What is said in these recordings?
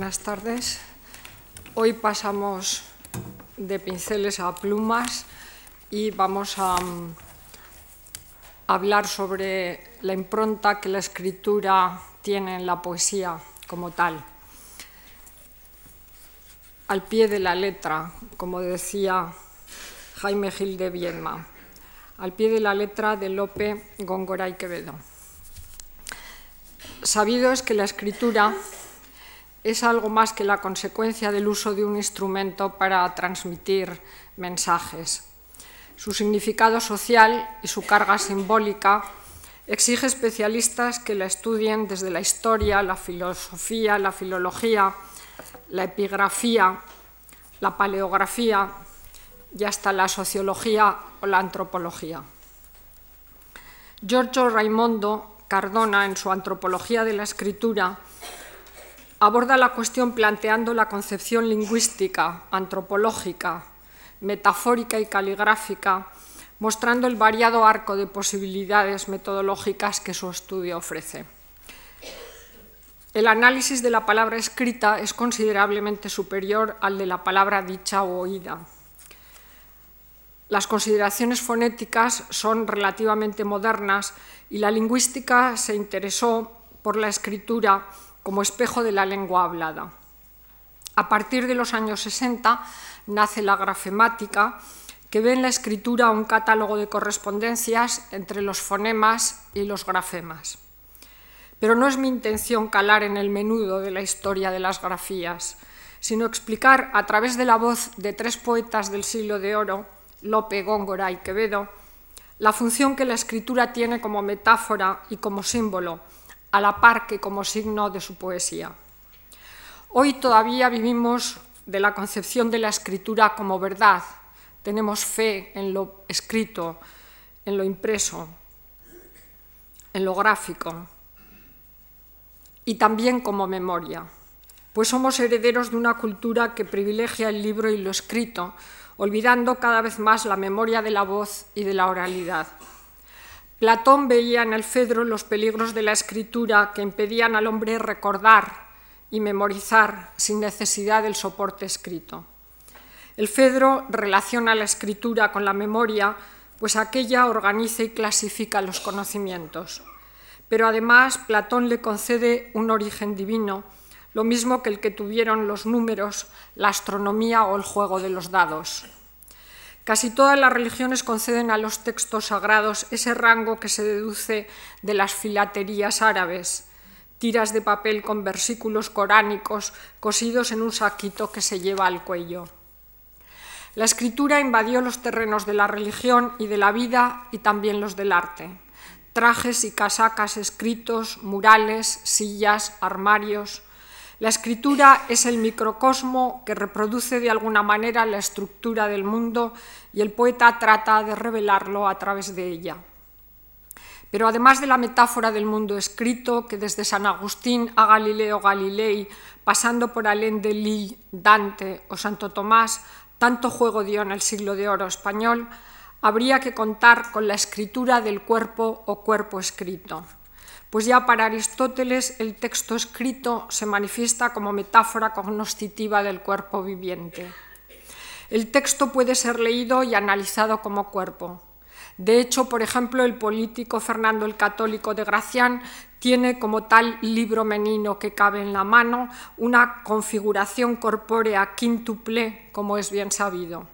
Buenas tardes. Hoy pasamos de pinceles a plumas y vamos a um, hablar sobre la impronta que la escritura tiene en la poesía como tal. Al pie de la letra, como decía Jaime Gil de Viedma, al pie de la letra de Lope Góngora y Quevedo. Sabido es que la escritura es algo más que la consecuencia del uso de un instrumento para transmitir mensajes. Su significado social y su carga simbólica exige especialistas que la estudien desde la historia, la filosofía, la filología, la epigrafía, la paleografía y hasta la sociología o la antropología. Giorgio Raimondo Cardona, en su Antropología de la Escritura, aborda la cuestión planteando la concepción lingüística, antropológica, metafórica y caligráfica, mostrando el variado arco de posibilidades metodológicas que su estudio ofrece. El análisis de la palabra escrita es considerablemente superior al de la palabra dicha o oída. Las consideraciones fonéticas son relativamente modernas y la lingüística se interesó por la escritura como espejo de la lengua hablada. A partir de los años 60 nace la grafemática, que ve en la escritura un catálogo de correspondencias entre los fonemas y los grafemas. Pero no es mi intención calar en el menudo de la historia de las grafías, sino explicar a través de la voz de tres poetas del siglo de oro, Lope, Góngora y Quevedo, la función que la escritura tiene como metáfora y como símbolo a la par que como signo de su poesía. Hoy todavía vivimos de la concepción de la escritura como verdad. Tenemos fe en lo escrito, en lo impreso, en lo gráfico y también como memoria, pues somos herederos de una cultura que privilegia el libro y lo escrito, olvidando cada vez más la memoria de la voz y de la oralidad. Platón veía en el Fedro los peligros de la escritura que impedían al hombre recordar y memorizar sin necesidad del soporte escrito. El Fedro relaciona la escritura con la memoria, pues aquella organiza y clasifica los conocimientos. Pero además Platón le concede un origen divino, lo mismo que el que tuvieron los números, la astronomía o el juego de los dados. Casi todas las religiones conceden a los textos sagrados ese rango que se deduce de las filaterías árabes, tiras de papel con versículos coránicos cosidos en un saquito que se lleva al cuello. La escritura invadió los terrenos de la religión y de la vida y también los del arte. Trajes y casacas escritos, murales, sillas, armarios, la escritura es el microcosmo que reproduce de alguna manera la estructura del mundo y el poeta trata de revelarlo a través de ella. Pero además de la metáfora del mundo escrito, que desde San Agustín a Galileo Galilei, pasando por Alain de Lille, Dante o Santo Tomás, tanto juego dio en el siglo de oro español, habría que contar con la escritura del cuerpo o cuerpo escrito pues ya para Aristóteles el texto escrito se manifiesta como metáfora cognoscitiva del cuerpo viviente. El texto puede ser leído y analizado como cuerpo. De hecho, por ejemplo, el político Fernando el Católico de Gracián tiene como tal libro menino que cabe en la mano una configuración corpórea quíntuple, como es bien sabido.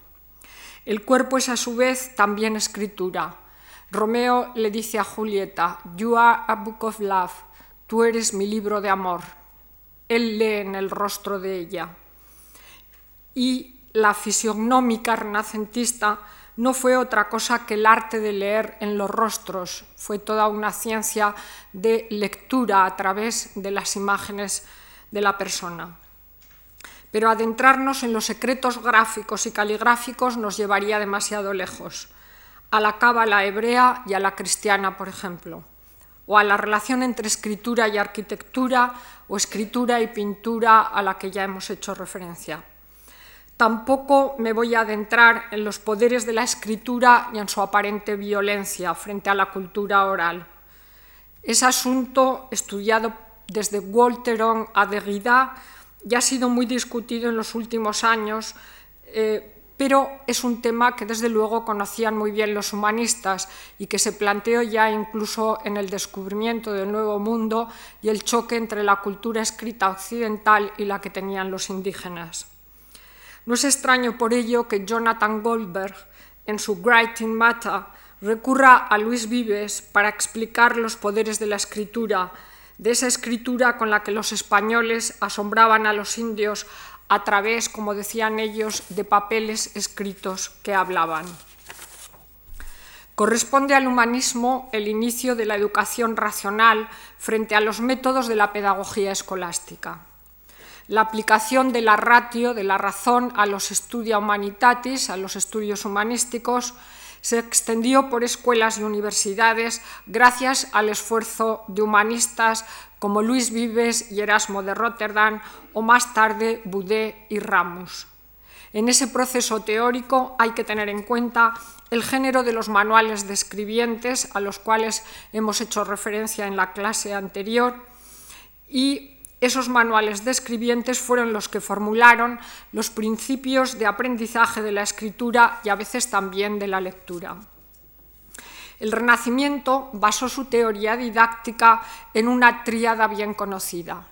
El cuerpo es a su vez también escritura. Romeo le dice a Julieta, You are a book of love, tú eres mi libro de amor. Él lee en el rostro de ella. Y la fisionómica renacentista no fue otra cosa que el arte de leer en los rostros, fue toda una ciencia de lectura a través de las imágenes de la persona. Pero adentrarnos en los secretos gráficos y caligráficos nos llevaría demasiado lejos a la cábala hebrea y a la cristiana, por ejemplo, o a la relación entre escritura y arquitectura o escritura y pintura a la que ya hemos hecho referencia. Tampoco me voy a adentrar en los poderes de la escritura y en su aparente violencia frente a la cultura oral. Es asunto estudiado desde Walteron a Derrida ya ha sido muy discutido en los últimos años, eh, pero es un tema que desde luego conocían muy bien los humanistas y que se planteó ya incluso en el descubrimiento del Nuevo Mundo y el choque entre la cultura escrita occidental y la que tenían los indígenas. No es extraño por ello que Jonathan Goldberg, en su Writing Matter, recurra a Luis Vives para explicar los poderes de la escritura, de esa escritura con la que los españoles asombraban a los indios a través, como decían ellos, de papeles escritos que hablaban. Corresponde al humanismo el inicio de la educación racional frente a los métodos de la pedagogía escolástica. La aplicación de la ratio, de la razón, a los estudia humanitatis, a los estudios humanísticos, se extendió por escuelas y universidades gracias al esfuerzo de humanistas como Luis Vives y Erasmo de Rotterdam o más tarde Boudet y Ramos. En ese proceso teórico hay que tener en cuenta el género de los manuales de escribientes a los cuales hemos hecho referencia en la clase anterior y esos manuales de escribientes fueron los que formularon los principios de aprendizaje de la escritura y a veces también de la lectura. El Renacimiento basó su teoría didáctica en una tríada bien conocida.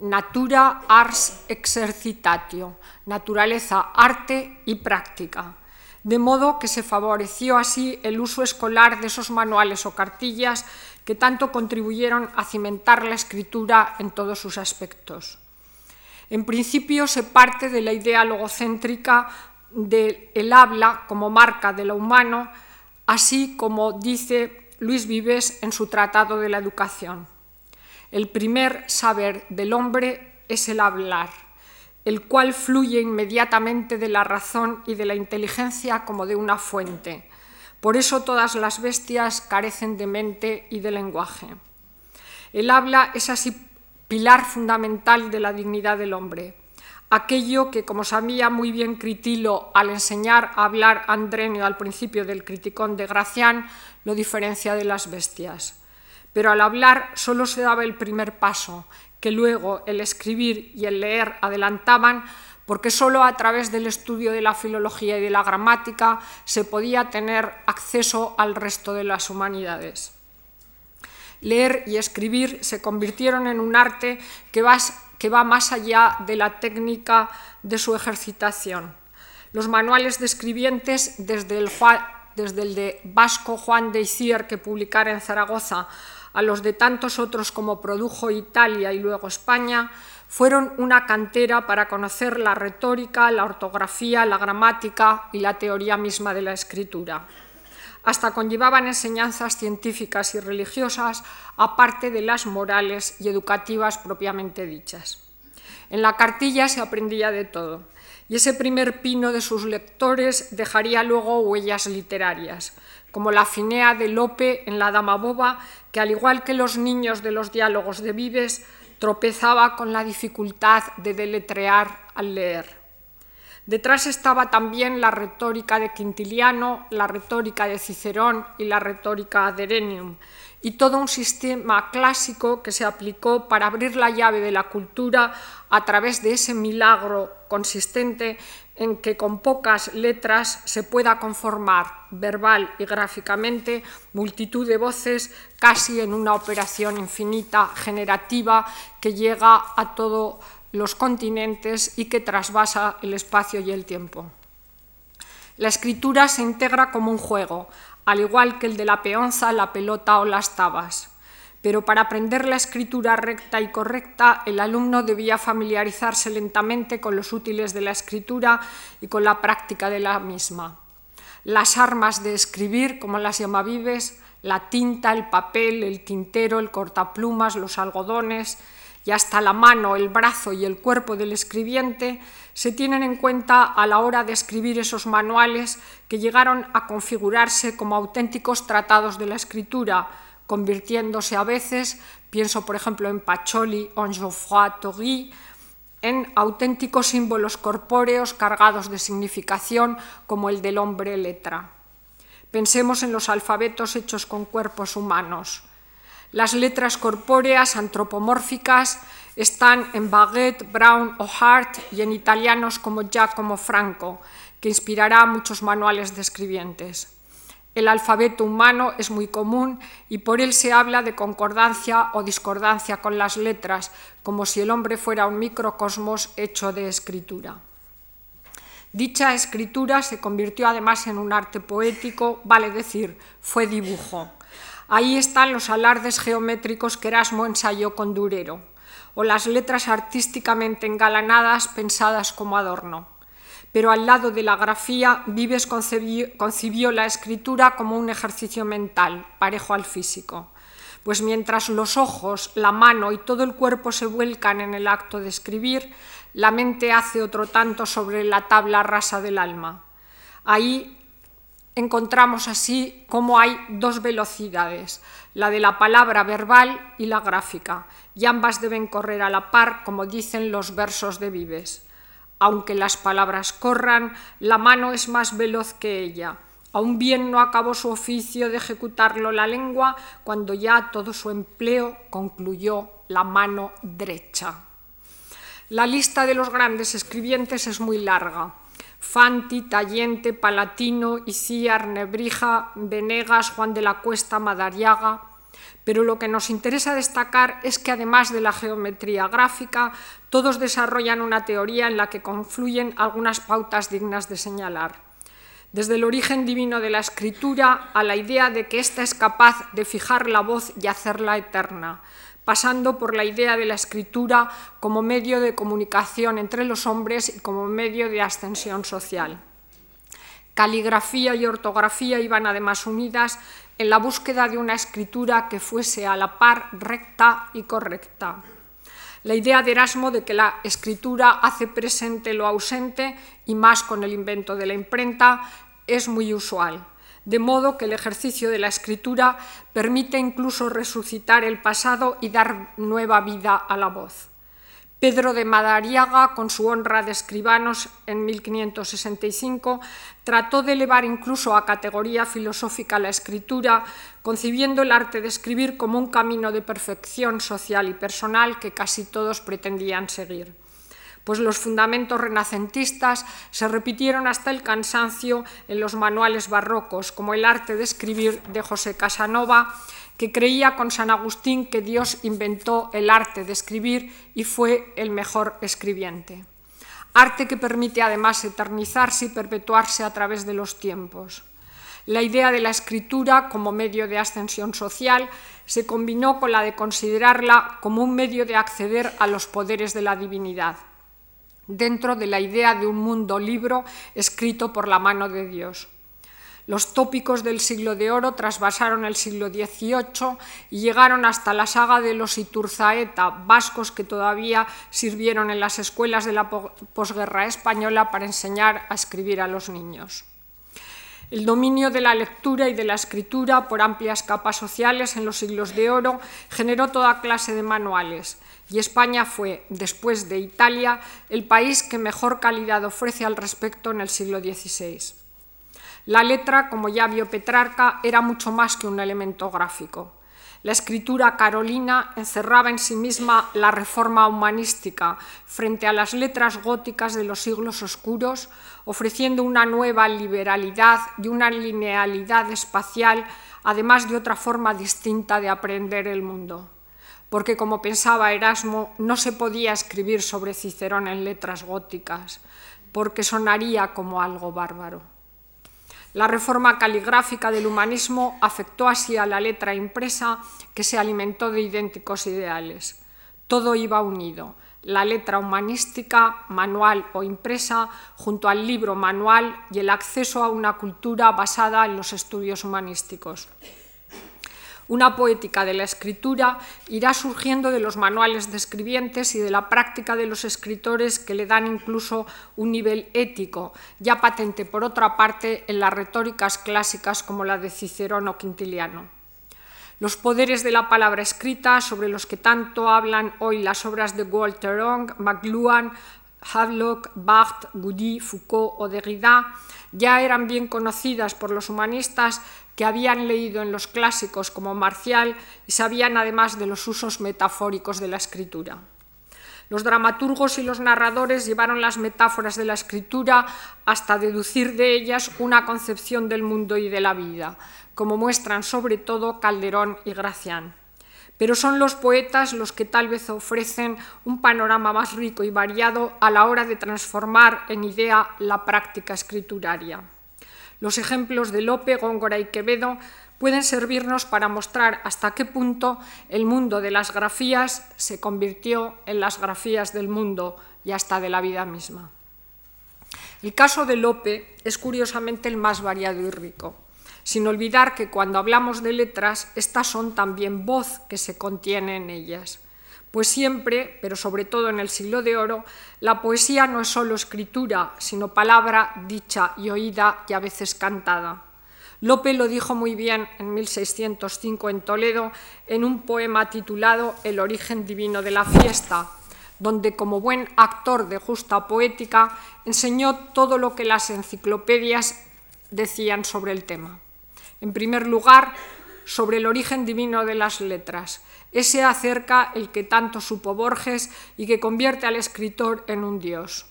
Natura, ars, exercitatio, naturaleza, arte y práctica de modo que se favoreció así el uso escolar de esos manuales o cartillas que tanto contribuyeron a cimentar la escritura en todos sus aspectos. En principio se parte de la idea logocéntrica del habla como marca de lo humano, así como dice Luis Vives en su Tratado de la Educación. El primer saber del hombre es el hablar el cual fluye inmediatamente de la razón y de la inteligencia como de una fuente. Por eso todas las bestias carecen de mente y de lenguaje. El habla es así pilar fundamental de la dignidad del hombre, aquello que, como sabía muy bien Critilo al enseñar a hablar Andrenio al principio del Criticón de Gracián, lo diferencia de las bestias. Pero al hablar solo se daba el primer paso, que luego el escribir y el leer adelantaban, porque solo a través del estudio de la filología y de la gramática se podía tener acceso al resto de las humanidades. Leer y escribir se convirtieron en un arte que va, que va más allá de la técnica de su ejercitación. Los manuales de escribientes, desde el, desde el de Vasco Juan de Isier, que publicara en Zaragoza, a los de tantos otros como produjo Italia y luego España, fueron una cantera para conocer la retórica, la ortografía, la gramática y la teoría misma de la escritura. Hasta conllevaban enseñanzas científicas y religiosas, aparte de las morales y educativas propiamente dichas. En la cartilla se aprendía de todo, y ese primer pino de sus lectores dejaría luego huellas literarias, como la finea de Lope en La Dama Boba, que al igual que los niños de los diálogos de Vives, tropezaba con la dificultad de deletrear al leer. Detrás estaba también la retórica de Quintiliano, la retórica de Cicerón y la retórica de Erenium, y todo un sistema clásico que se aplicó para abrir la llave de la cultura a través de ese milagro consistente en que con pocas letras se pueda conformar verbal y gráficamente multitud de voces casi en una operación infinita generativa que llega a todos los continentes y que trasvasa el espacio y el tiempo. La escritura se integra como un juego, al igual que el de la peonza, la pelota o las tabas pero para aprender la escritura recta y correcta el alumno debía familiarizarse lentamente con los útiles de la escritura y con la práctica de la misma. Las armas de escribir, como las llama Vives, la tinta, el papel, el tintero, el cortaplumas, los algodones y hasta la mano, el brazo y el cuerpo del escribiente se tienen en cuenta a la hora de escribir esos manuales que llegaron a configurarse como auténticos tratados de la escritura, convirtiéndose a veces, pienso por ejemplo en Pacholi o en Geoffroy Torry, en auténticos símbolos corpóreos cargados de significación como el del hombre letra. Pensemos en los alfabetos hechos con cuerpos humanos. Las letras corpóreas antropomórficas están en Baguette, Brown o Hart y en italianos como Giacomo Franco, que inspirará muchos manuales de escribientes. El alfabeto humano es muy común y por él se habla de concordancia o discordancia con las letras, como si el hombre fuera un microcosmos hecho de escritura. Dicha escritura se convirtió además en un arte poético, vale decir, fue dibujo. Ahí están los alardes geométricos que Erasmo ensayó con Durero, o las letras artísticamente engalanadas pensadas como adorno pero al lado de la grafía, Vives concibió, la escritura como un ejercicio mental, parejo al físico. Pues mientras los ojos, la mano y todo el cuerpo se vuelcan en el acto de escribir, la mente hace otro tanto sobre la tabla rasa del alma. Ahí encontramos así cómo hay dos velocidades, la de la palabra verbal y la gráfica, y ambas deben correr a la par, como dicen los versos de Vives. Aunque las palabras corran, la mano es más veloz que ella. Aún bien no acabó su oficio de ejecutarlo la lengua cuando ya todo su empleo concluyó la mano derecha. La lista de los grandes escribientes es muy larga. Fanti, Tallente, Palatino, Icíar, Nebrija, Venegas, Juan de la Cuesta, Madariaga, pero lo que nos interesa destacar es que además de la geometría gráfica, todos desarrollan una teoría en la que confluyen algunas pautas dignas de señalar. Desde el origen divino de la escritura a la idea de que ésta es capaz de fijar la voz y hacerla eterna, pasando por la idea de la escritura como medio de comunicación entre los hombres y como medio de ascensión social. Caligrafía y ortografía iban además unidas en la búsqueda de una escritura que fuese a la par recta y correcta. La idea de Erasmo de que la escritura hace presente lo ausente y más con el invento de la imprenta es muy usual, de modo que el ejercicio de la escritura permite incluso resucitar el pasado y dar nueva vida a la voz. Pedro de Madariaga, con su honra de escribanos en 1565, trató de elevar incluso a categoría filosófica la escritura, concibiendo el arte de escribir como un camino de perfección social y personal que casi todos pretendían seguir. Pues los fundamentos renacentistas se repitieron hasta el cansancio en los manuales barrocos, como el arte de escribir de José Casanova, que creía con San Agustín que Dios inventó el arte de escribir y fue el mejor escribiente. Arte que permite además eternizarse y perpetuarse a través de los tiempos. La idea de la escritura como medio de ascensión social se combinó con la de considerarla como un medio de acceder a los poderes de la divinidad, dentro de la idea de un mundo libro escrito por la mano de Dios. Los tópicos del siglo de oro trasvasaron el siglo XVIII y llegaron hasta la saga de los Iturzaeta, vascos que todavía sirvieron en las escuelas de la posguerra española para enseñar a escribir a los niños. El dominio de la lectura y de la escritura por amplias capas sociales en los siglos de oro generó toda clase de manuales y España fue, después de Italia, el país que mejor calidad ofrece al respecto en el siglo XVI. La letra, como ya vio Petrarca, era mucho más que un elemento gráfico. La escritura carolina encerraba en sí misma la reforma humanística frente a las letras góticas de los siglos oscuros, ofreciendo una nueva liberalidad y una linealidad espacial, además de otra forma distinta de aprender el mundo. Porque, como pensaba Erasmo, no se podía escribir sobre Cicerón en letras góticas, porque sonaría como algo bárbaro. La reforma caligráfica del humanismo afectó así a la letra impresa que se alimentó de idénticos ideales. Todo iba unido, la letra humanística, manual o impresa, junto al libro manual y el acceso a una cultura basada en los estudios humanísticos. Una poética de la escritura irá surgiendo de los manuales de escribientes y de la práctica de los escritores que le dan incluso un nivel ético, ya patente por otra parte en las retóricas clásicas como la de Cicerón o Quintiliano. Los poderes de la palabra escrita, sobre los que tanto hablan hoy las obras de Walter Ong, McLuhan, Havelock, Barthes, Goudy, Foucault o Derrida ya eran bien conocidas por los humanistas que habían leído en los clásicos como Marcial y sabían además de los usos metafóricos de la escritura. Los dramaturgos y los narradores llevaron las metáforas de la escritura hasta deducir de ellas una concepción del mundo y de la vida, como muestran sobre todo Calderón y Gracián. Pero son los poetas los que tal vez ofrecen un panorama más rico y variado a la hora de transformar en idea la práctica escrituraria. Los ejemplos de Lope, Góngora y Quevedo pueden servirnos para mostrar hasta qué punto el mundo de las grafías se convirtió en las grafías del mundo y hasta de la vida misma. El caso de Lope es curiosamente el más variado y rico, sin olvidar que cuando hablamos de letras, estas son también voz que se contiene en ellas. Pues siempre, pero sobre todo en el siglo de oro, la poesía no es solo escritura, sino palabra dicha y oída y a veces cantada. Lope lo dijo muy bien en 1605 en Toledo en un poema titulado El origen divino de la fiesta, donde como buen actor de justa poética enseñó todo lo que las enciclopedias decían sobre el tema. En primer lugar, sobre el origen divino de las letras, ese acerca el que tanto supo Borges y que convierte al escritor en un dios.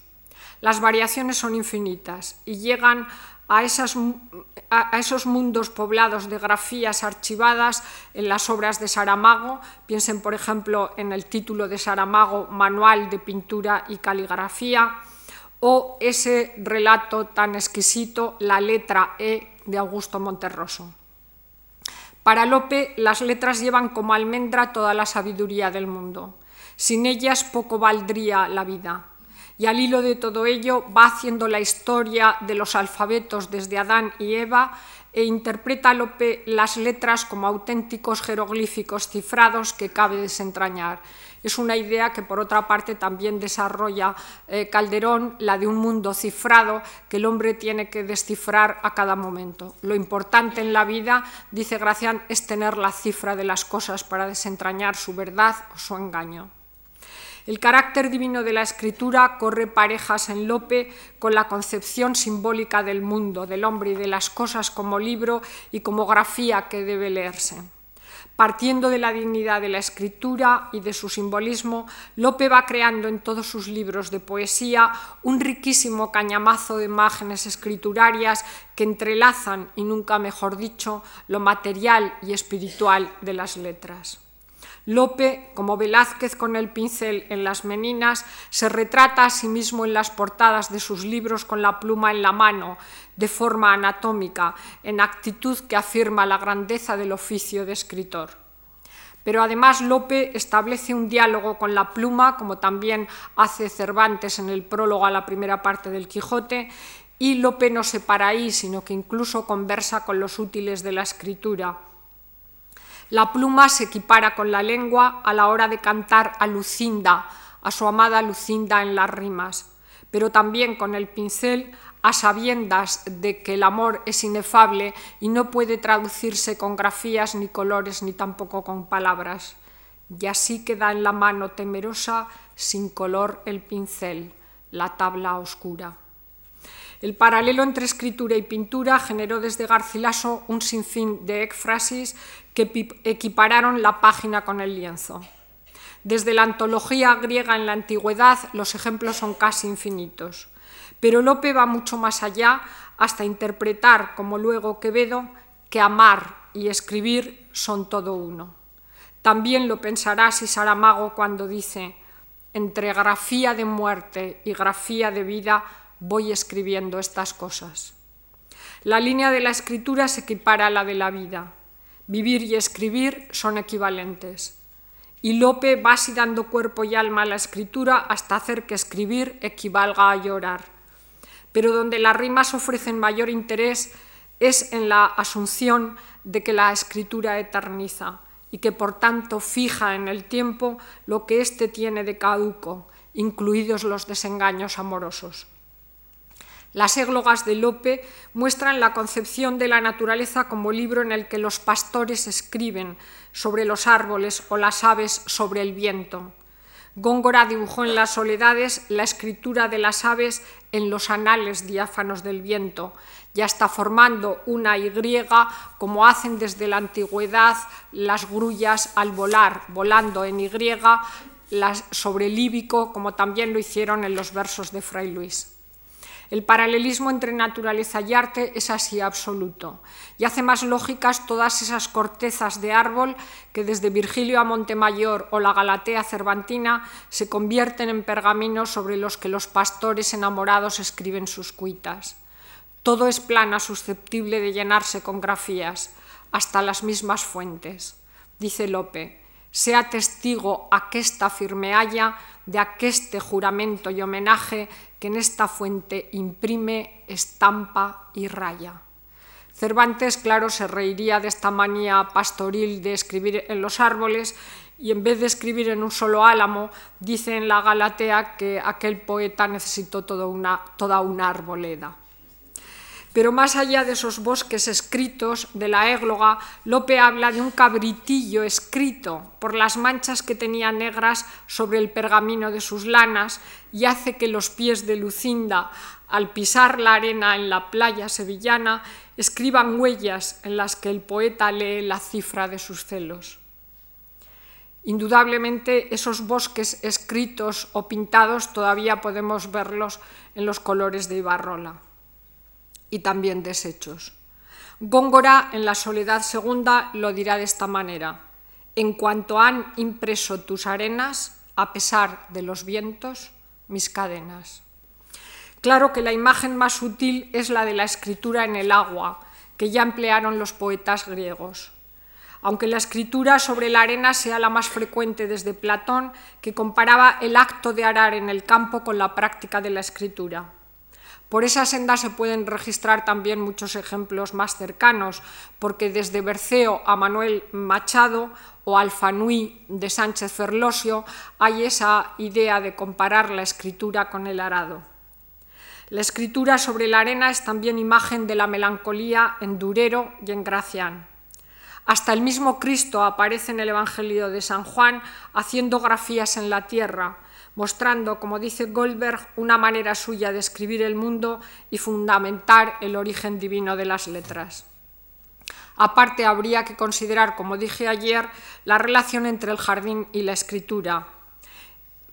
Las variaciones son infinitas y llegan a, esos mundos poblados de grafías archivadas en las obras de Saramago. Piensen, por ejemplo, en el título de Saramago, Manual de Pintura y Caligrafía, o ese relato tan exquisito, La letra E de Augusto Monterroso. Para Lope, las letras llevan como almendra toda la sabiduría del mundo. Sin ellas poco valdría la vida y al hilo de todo ello va haciendo la historia de los alfabetos desde Adán y Eva e interpreta Lope las letras como auténticos jeroglíficos cifrados que cabe desentrañar. Es una idea que por otra parte también desarrolla eh, Calderón, la de un mundo cifrado que el hombre tiene que descifrar a cada momento. Lo importante en la vida, dice Gracián, es tener la cifra de las cosas para desentrañar su verdad o su engaño. El carácter divino de la escritura corre parejas en Lope con la concepción simbólica del mundo, del hombre y de las cosas como libro y como grafía que debe leerse. Partiendo de la dignidad de la escritura y de su simbolismo, Lope va creando en todos sus libros de poesía un riquísimo cañamazo de imágenes escriturarias que entrelazan, y nunca mejor dicho, lo material y espiritual de las letras. Lope, como Velázquez con el pincel en las meninas, se retrata a sí mismo en las portadas de sus libros con la pluma en la mano, de forma anatómica, en actitud que afirma la grandeza del oficio de escritor. Pero además Lope establece un diálogo con la pluma, como también hace Cervantes en el prólogo a la primera parte del Quijote, y Lope no se para ahí, sino que incluso conversa con los útiles de la escritura la pluma se equipara con la lengua a la hora de cantar a Lucinda, a su amada Lucinda en las rimas, pero también con el pincel a sabiendas de que el amor es inefable y no puede traducirse con grafías ni colores ni tampoco con palabras. Y así queda en la mano temerosa, sin color el pincel, la tabla oscura. El paralelo entre escritura y pintura generó desde Garcilaso un sinfín de éfrasis que equipararon la página con el lienzo. Desde la antología griega en la antigüedad los ejemplos son casi infinitos, pero Lope va mucho más allá hasta interpretar, como luego Quevedo, que amar y escribir son todo uno. También lo pensará si Saramago cuando dice, entre grafía de muerte y grafía de vida, voy escribiendo estas cosas. La línea de la escritura se equipara a la de la vida. Vivir y escribir son equivalentes. Y Lope va así dando cuerpo y alma a la escritura hasta hacer que escribir equivalga a llorar. Pero donde las rimas ofrecen mayor interés es en la asunción de que la escritura eterniza y que por tanto fija en el tiempo lo que éste tiene de caduco, incluidos los desengaños amorosos. Las églogas de Lope muestran la concepción de la naturaleza como libro en el que los pastores escriben sobre los árboles o las aves sobre el viento. Góngora dibujó en las soledades la escritura de las aves en los anales diáfanos del viento, ya está formando una Y como hacen desde la antigüedad las grullas al volar, volando en Y sobre líbico, como también lo hicieron en los versos de Fray Luis. El paralelismo entre naturaleza y arte es así absoluto y hace más lógicas todas esas cortezas de árbol que desde Virgilio a Montemayor o la Galatea cervantina se convierten en pergaminos sobre los que los pastores enamorados escriben sus cuitas. Todo es plana susceptible de llenarse con grafías, hasta las mismas fuentes. Dice Lope, sea testigo aquesta firme haya de aqueste juramento y homenaje que en esta fuente imprime, estampa y raya. Cervantes, claro, se reiría de esta manía pastoril de escribir en los árboles y en vez de escribir en un solo álamo, dice en la Galatea que aquel poeta necesitó toda una, toda una arboleda. Pero más allá de esos bosques escritos de la égloga, Lope habla de un cabritillo escrito por las manchas que tenía negras sobre el pergamino de sus lanas y hace que los pies de Lucinda, al pisar la arena en la playa sevillana, escriban huellas en las que el poeta lee la cifra de sus celos. Indudablemente esos bosques escritos o pintados todavía podemos verlos en los colores de Ibarrola y también desechos. Góngora en la Soledad Segunda lo dirá de esta manera. En cuanto han impreso tus arenas, a pesar de los vientos, mis cadenas. Claro que la imagen más sutil es la de la escritura en el agua, que ya emplearon los poetas griegos. Aunque la escritura sobre la arena sea la más frecuente desde Platón, que comparaba el acto de arar en el campo con la práctica de la escritura. Por esa senda se pueden registrar también muchos ejemplos más cercanos, porque desde Berceo a Manuel Machado o Alfanui de Sánchez Ferlosio hay esa idea de comparar la escritura con el arado. La escritura sobre la arena es también imagen de la melancolía en Durero y en Gracián. Hasta el mismo Cristo aparece en el Evangelio de San Juan haciendo grafías en la tierra, mostrando, como dice Goldberg, una manera suya de escribir el mundo y fundamentar el origen divino de las letras. Aparte, habría que considerar, como dije ayer, la relación entre el jardín y la escritura.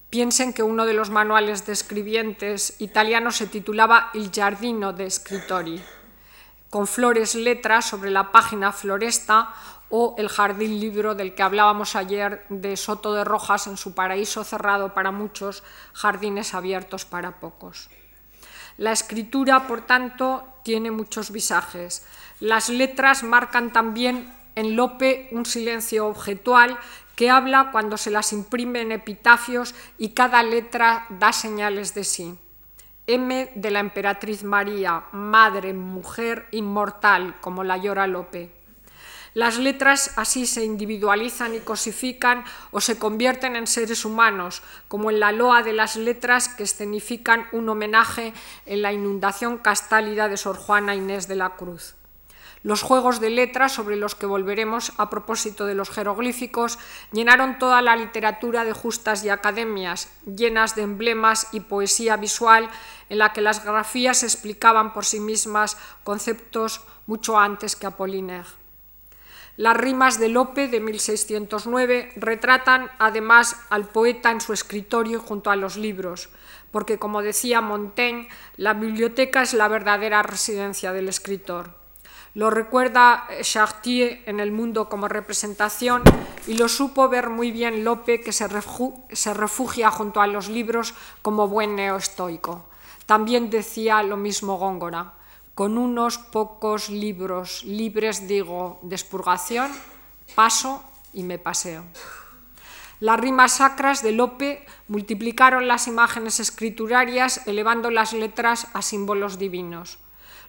Piensen que uno de los manuales de escribientes italianos se titulaba Il giardino de scrittori, con flores letras sobre la página floresta o el jardín libro del que hablábamos ayer de Soto de Rojas en su paraíso cerrado para muchos, jardines abiertos para pocos. La escritura, por tanto, tiene muchos visajes. Las letras marcan también en Lope un silencio objetual que habla cuando se las imprime en epitafios y cada letra da señales de sí. M de la emperatriz María, madre, mujer, inmortal, como la llora Lope. Las letras así se individualizan y cosifican o se convierten en seres humanos, como en la loa de las letras que escenifican un homenaje en la inundación castálida de Sor Juana Inés de la Cruz. Los juegos de letras, sobre los que volveremos a propósito de los jeroglíficos, llenaron toda la literatura de justas y academias, llenas de emblemas y poesía visual, en la que las grafías explicaban por sí mismas conceptos mucho antes que Apollinaire. Las rimas de Lope de 1609 retratan además al poeta en su escritorio junto a los libros, porque como decía Montaigne, la biblioteca es la verdadera residencia del escritor. Lo recuerda Chartier en El Mundo como representación y lo supo ver muy bien Lope, que se, refugia junto a los libros como buen neoestoico. También decía lo mismo Góngora con unos pocos libros libres, digo, de expurgación, paso y me paseo. Las rimas sacras de Lope multiplicaron las imágenes escriturarias, elevando las letras a símbolos divinos.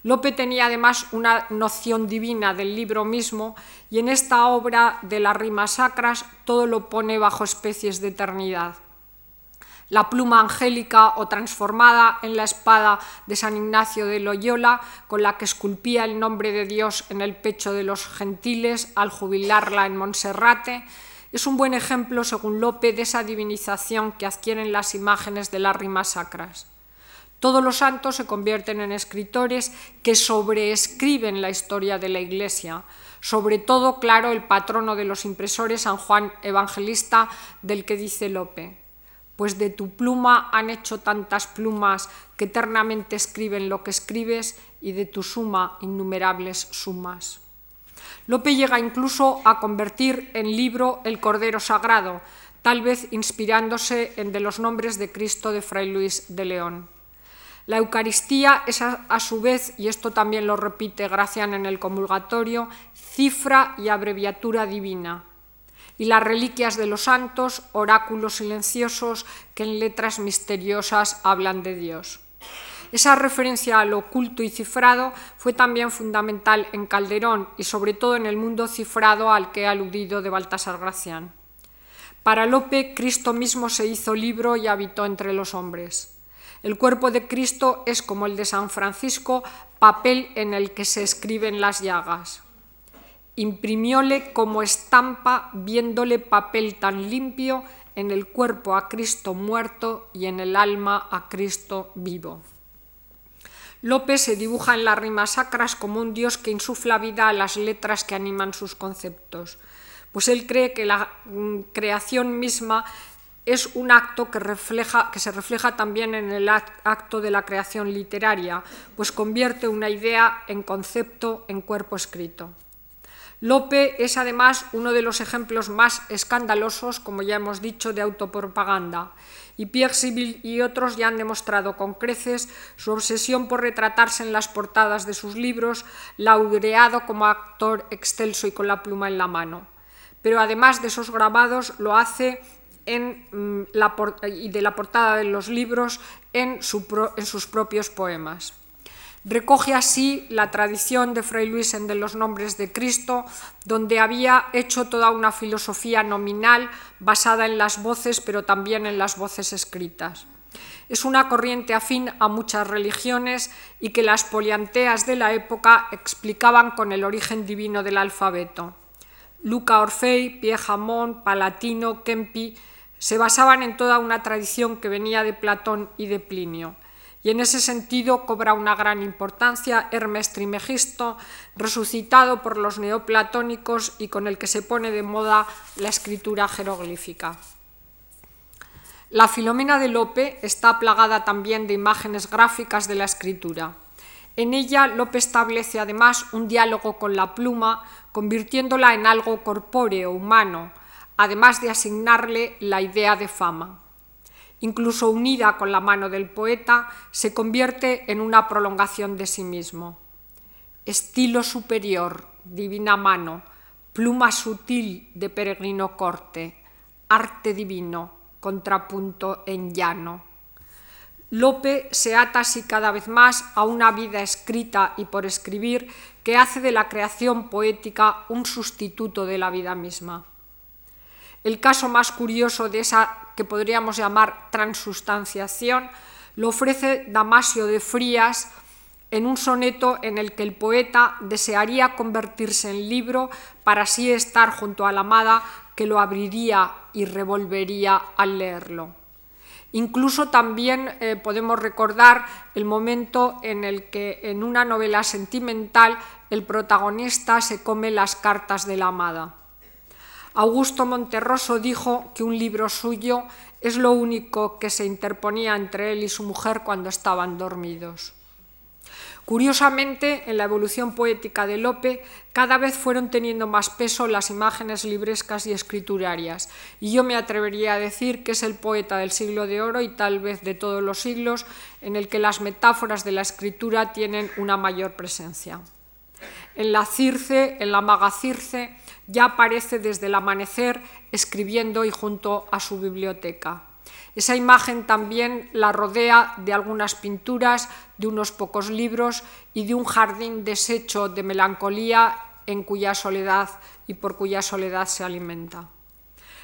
Lope tenía además una noción divina del libro mismo y en esta obra de las rimas sacras todo lo pone bajo especies de eternidad la pluma angélica o transformada en la espada de San Ignacio de Loyola, con la que esculpía el nombre de Dios en el pecho de los gentiles al jubilarla en Monserrate, Es un buen ejemplo, según Lope, de esa divinización que adquieren las imágenes de las rimas sacras. Todos los santos se convierten en escritores que sobreescriben la historia de la Iglesia, sobre todo, claro, el patrono de los impresores, San Juan Evangelista, del que dice Lope, pues de tu pluma han hecho tantas plumas que eternamente escriben lo que escribes y de tu suma innumerables sumas. Lope llega incluso a convertir en libro el Cordero Sagrado, tal vez inspirándose en los nombres de Cristo de Fray Luis de León. La Eucaristía es a, su vez, y esto también lo repite Gracián en el comulgatorio, cifra y abreviatura divina. Y las reliquias de los santos, oráculos silenciosos que en letras misteriosas hablan de Dios. Esa referencia al oculto y cifrado fue también fundamental en Calderón y sobre todo en el mundo cifrado al que he aludido de Baltasar Gracián. Para Lope, Cristo mismo se hizo libro y habitó entre los hombres. El cuerpo de Cristo es como el de San Francisco, papel en el que se escriben las llagas. Imprimióle como estampa, viéndole papel tan limpio, en el cuerpo a Cristo muerto y en el alma a Cristo vivo. López se dibuja en las rimas sacras como un dios que insufla vida a las letras que animan sus conceptos, pues él cree que la mm, creación misma es un acto que, refleja, que se refleja también en el acto de la creación literaria, pues convierte una idea en concepto, en cuerpo escrito. Lope es además uno de los ejemplos más escandalosos, como ya hemos dicho, de autopropaganda. Y Pierre Sibyl y otros ya han demostrado con creces su obsesión por retratarse en las portadas de sus libros, laureado como actor excelso y con la pluma en la mano. Pero además de esos grabados, lo hace en mm, la y de la portada de los libros en, en sus propios poemas. Recoge así la tradición de Fray Luis en de los nombres de Cristo, donde había hecho toda una filosofía nominal basada en las voces, pero también en las voces escritas. Es una corriente afín a muchas religiones y que las polianteas de la época explicaban con el origen divino del alfabeto. Luca Orfei, Piejamón, Palatino, Kempi se basaban en toda una tradición que venía de Platón y de Plinio. Y en ese sentido cobra una gran importancia Hermes Trimegisto, resucitado por los neoplatónicos y con el que se pone de moda la escritura jeroglífica. La Filomena de Lope está plagada también de imágenes gráficas de la escritura. En ella Lope establece además un diálogo con la pluma, convirtiéndola en algo corpóreo, humano, además de asignarle la idea de fama incluso unida con la mano del poeta, se convierte en una prolongación de sí mismo. Estilo superior, divina mano, pluma sutil de peregrino corte, arte divino, contrapunto en llano. Lope se ata así cada vez más a una vida escrita y por escribir que hace de la creación poética un sustituto de la vida misma. El caso más curioso de esa que podríamos llamar transustanciación lo ofrece Damasio de Frías en un soneto en el que el poeta desearía convertirse en libro para así estar junto a la amada que lo abriría y revolvería al leerlo. Incluso también eh, podemos recordar el momento en el que en una novela sentimental el protagonista se come las cartas de la amada. Augusto Monterroso dijo que un libro suyo es lo único que se interponía entre él y su mujer cuando estaban dormidos. Curiosamente, en la evolución poética de Lope, cada vez fueron teniendo más peso las imágenes librescas y escriturarias, y yo me atrevería a decir que es el poeta del siglo de oro y tal vez de todos los siglos en el que las metáforas de la escritura tienen una mayor presencia. En la Circe, en la maga Circe, ya aparece desde el amanecer escribiendo y junto a su biblioteca. Esa imagen también la rodea de algunas pinturas, de unos pocos libros y de un jardín deshecho de melancolía en cuya soledad y por cuya soledad se alimenta.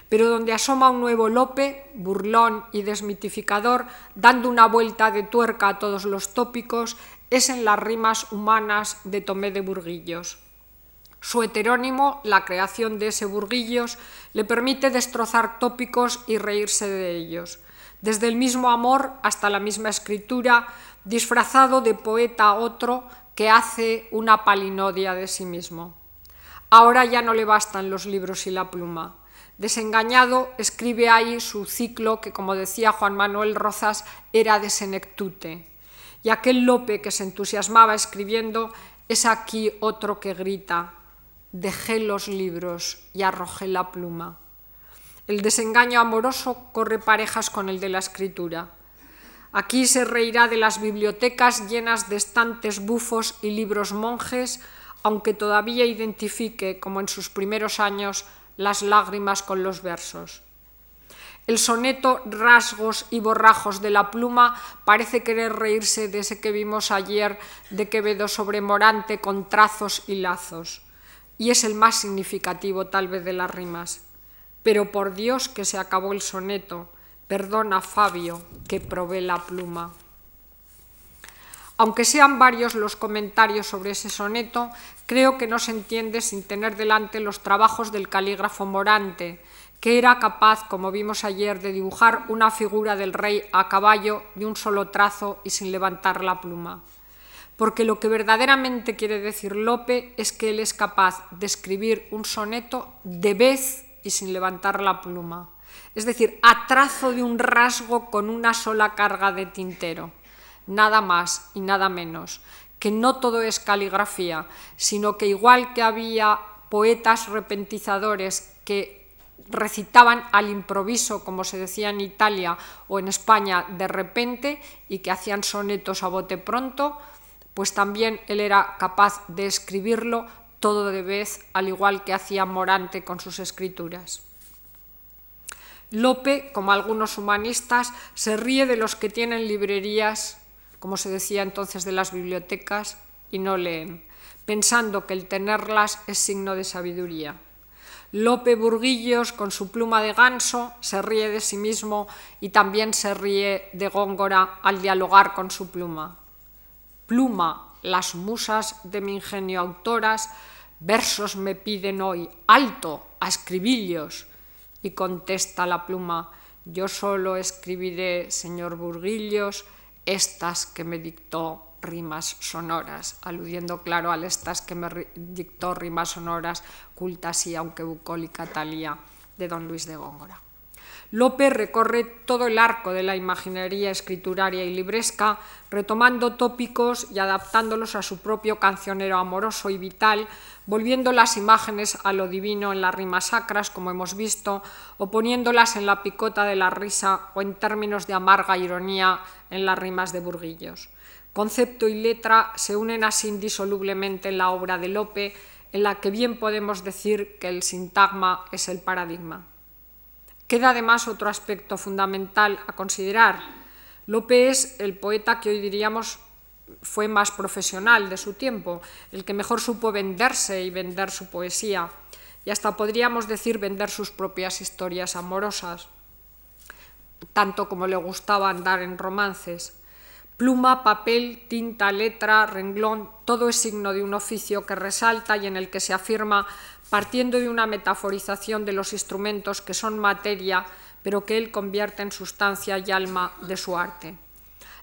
Pero donde asoma un nuevo Lope, burlón y desmitificador, dando una vuelta de tuerca a todos los tópicos, es en las rimas humanas de Tomé de Burguillos. Su heterónimo, la creación de ese burguillos, le permite destrozar tópicos y reírse de ellos. Desde el mismo amor hasta la misma escritura, disfrazado de poeta otro que hace una palinodia de sí mismo. Ahora ya no le bastan los libros y la pluma. Desengañado, escribe ahí su ciclo que, como decía Juan Manuel Rozas, era de senectute. Y aquel Lope que se entusiasmaba escribiendo es aquí otro que grita, dejé los libros y arrojé la pluma. El desengaño amoroso corre parejas con el de la escritura. Aquí se reirá de las bibliotecas llenas de estantes bufos y libros monjes, aunque todavía identifique, como en sus primeros años, las lágrimas con los versos. El soneto Rasgos y borrajos de la pluma parece querer reírse de ese que vimos ayer de Quevedo sobre Morante con trazos y lazos, y es el más significativo tal vez de las rimas. Pero por Dios que se acabó el soneto, perdona Fabio que probé la pluma. Aunque sean varios los comentarios sobre ese soneto, creo que no se entiende sin tener delante los trabajos del calígrafo Morante, que era capaz, como vimos ayer, de dibujar una figura del rey a caballo de un solo trazo y sin levantar la pluma. Porque lo que verdaderamente quiere decir Lope es que él es capaz de escribir un soneto de vez y sin levantar la pluma. Es decir, a trazo de un rasgo con una sola carga de tintero nada más y nada menos, que no todo es caligrafía, sino que igual que había poetas repentizadores que recitaban al improviso, como se decía en Italia o en España, de repente y que hacían sonetos a bote pronto, pues también él era capaz de escribirlo todo de vez, al igual que hacía Morante con sus escrituras. Lope, como algunos humanistas, se ríe de los que tienen librerías como se decía entonces de las bibliotecas, y no leen, pensando que el tenerlas es signo de sabiduría. Lope Burguillos, con su pluma de ganso, se ríe de sí mismo y también se ríe de Góngora al dialogar con su pluma. Pluma, las musas de mi ingenio autoras, versos me piden hoy, alto, a escribillos. Y contesta la pluma, yo solo escribiré, señor Burguillos, estas que me dictó rimas sonoras, aludiendo, claro, a estas que me dictó rimas sonoras cultas y aunque bucólica talía de don Luis de Góngora. Lope recorre todo el arco de la imaginería escrituraria y libresca, retomando tópicos y adaptándolos a su propio cancionero amoroso y vital, volviendo las imágenes a lo divino en las rimas sacras, como hemos visto, o poniéndolas en la picota de la risa o en términos de amarga ironía en las rimas de Burguillos. Concepto y letra se unen así indisolublemente en la obra de Lope, en la que bien podemos decir que el sintagma es el paradigma. Queda además otro aspecto fundamental a considerar. Lope es el poeta que hoy diríamos fue más profesional de su tiempo, el que mejor supo venderse y vender su poesía, y hasta podríamos decir vender sus propias historias amorosas, tanto como le gustaba andar en romances. Pluma, papel, tinta, letra, renglón, todo es signo de un oficio que resalta y en el que se afirma partiendo de una metaforización de los instrumentos que son materia, pero que él convierte en sustancia y alma de su arte.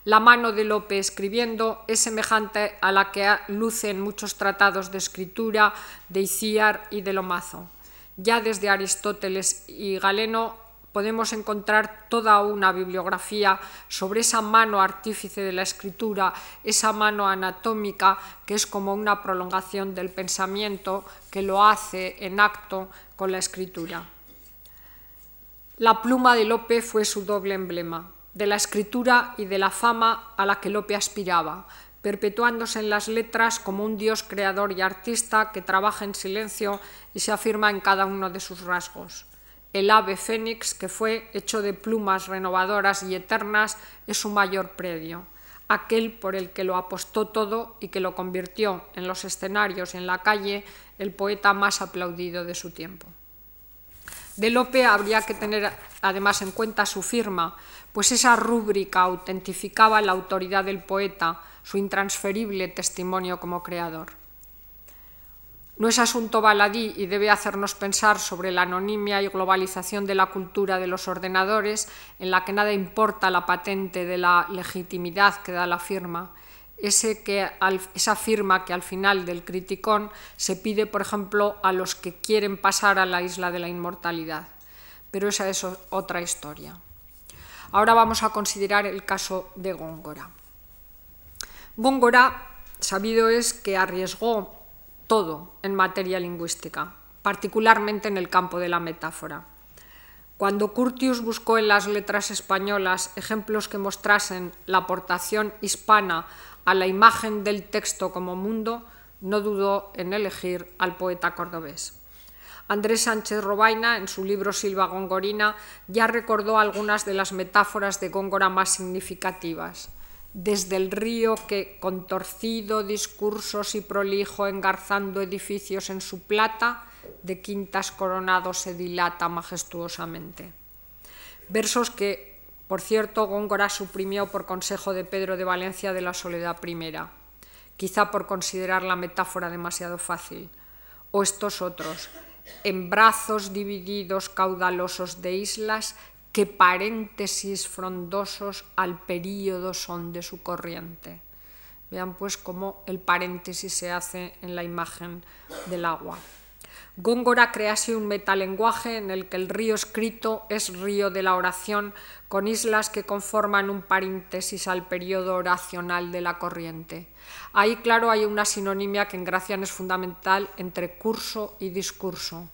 La mano de Lope escribiendo es semejante a la que luce en muchos tratados de escritura de Iciar y de Lomazo. Ya desde Aristóteles y Galeno podemos encontrar toda una bibliografía sobre esa mano artífice de la escritura, esa mano anatómica que es como una prolongación del pensamiento que lo hace en acto con la escritura. La pluma de Lope fue su doble emblema, de la escritura y de la fama a la que Lope aspiraba, perpetuándose en las letras como un dios creador y artista que trabaja en silencio y se afirma en cada uno de sus rasgos. El ave fénix, que fue hecho de plumas renovadoras y eternas, es su mayor predio, aquel por el que lo apostó todo y que lo convirtió en los escenarios y en la calle el poeta más aplaudido de su tiempo. De Lope habría que tener además en cuenta su firma, pues esa rúbrica autentificaba la autoridad del poeta, su intransferible testimonio como creador. No es asunto baladí y debe hacernos pensar sobre la anonimia y globalización de la cultura de los ordenadores, en la que nada importa la patente de la legitimidad que da la firma, ese que, esa firma que al final del criticón se pide, por ejemplo, a los que quieren pasar a la isla de la inmortalidad. Pero esa es otra historia. Ahora vamos a considerar el caso de Góngora. Góngora, sabido es que arriesgó todo en materia lingüística, particularmente en el campo de la metáfora. Cuando Curtius buscó en las letras españolas ejemplos que mostrasen la aportación hispana a la imagen del texto como mundo, no dudó en elegir al poeta cordobés. Andrés Sánchez Robaina, en su libro Silva Gongorina, ya recordó algunas de las metáforas de Góngora más significativas desde el río que, con torcido discursos y prolijo, engarzando edificios en su plata, de quintas coronados se dilata majestuosamente. Versos que, por cierto, Góngora suprimió por consejo de Pedro de Valencia de la Soledad I, quizá por considerar la metáfora demasiado fácil, o estos otros, en brazos divididos caudalosos de islas que paréntesis frondosos al período son de su corriente. Vean pues cómo el paréntesis se hace en la imagen del agua. Góngora crea así un metalenguaje en el que el río escrito es río de la oración, con islas que conforman un paréntesis al periodo oracional de la corriente. Ahí, claro, hay una sinonimia que en Gracián es fundamental entre curso y discurso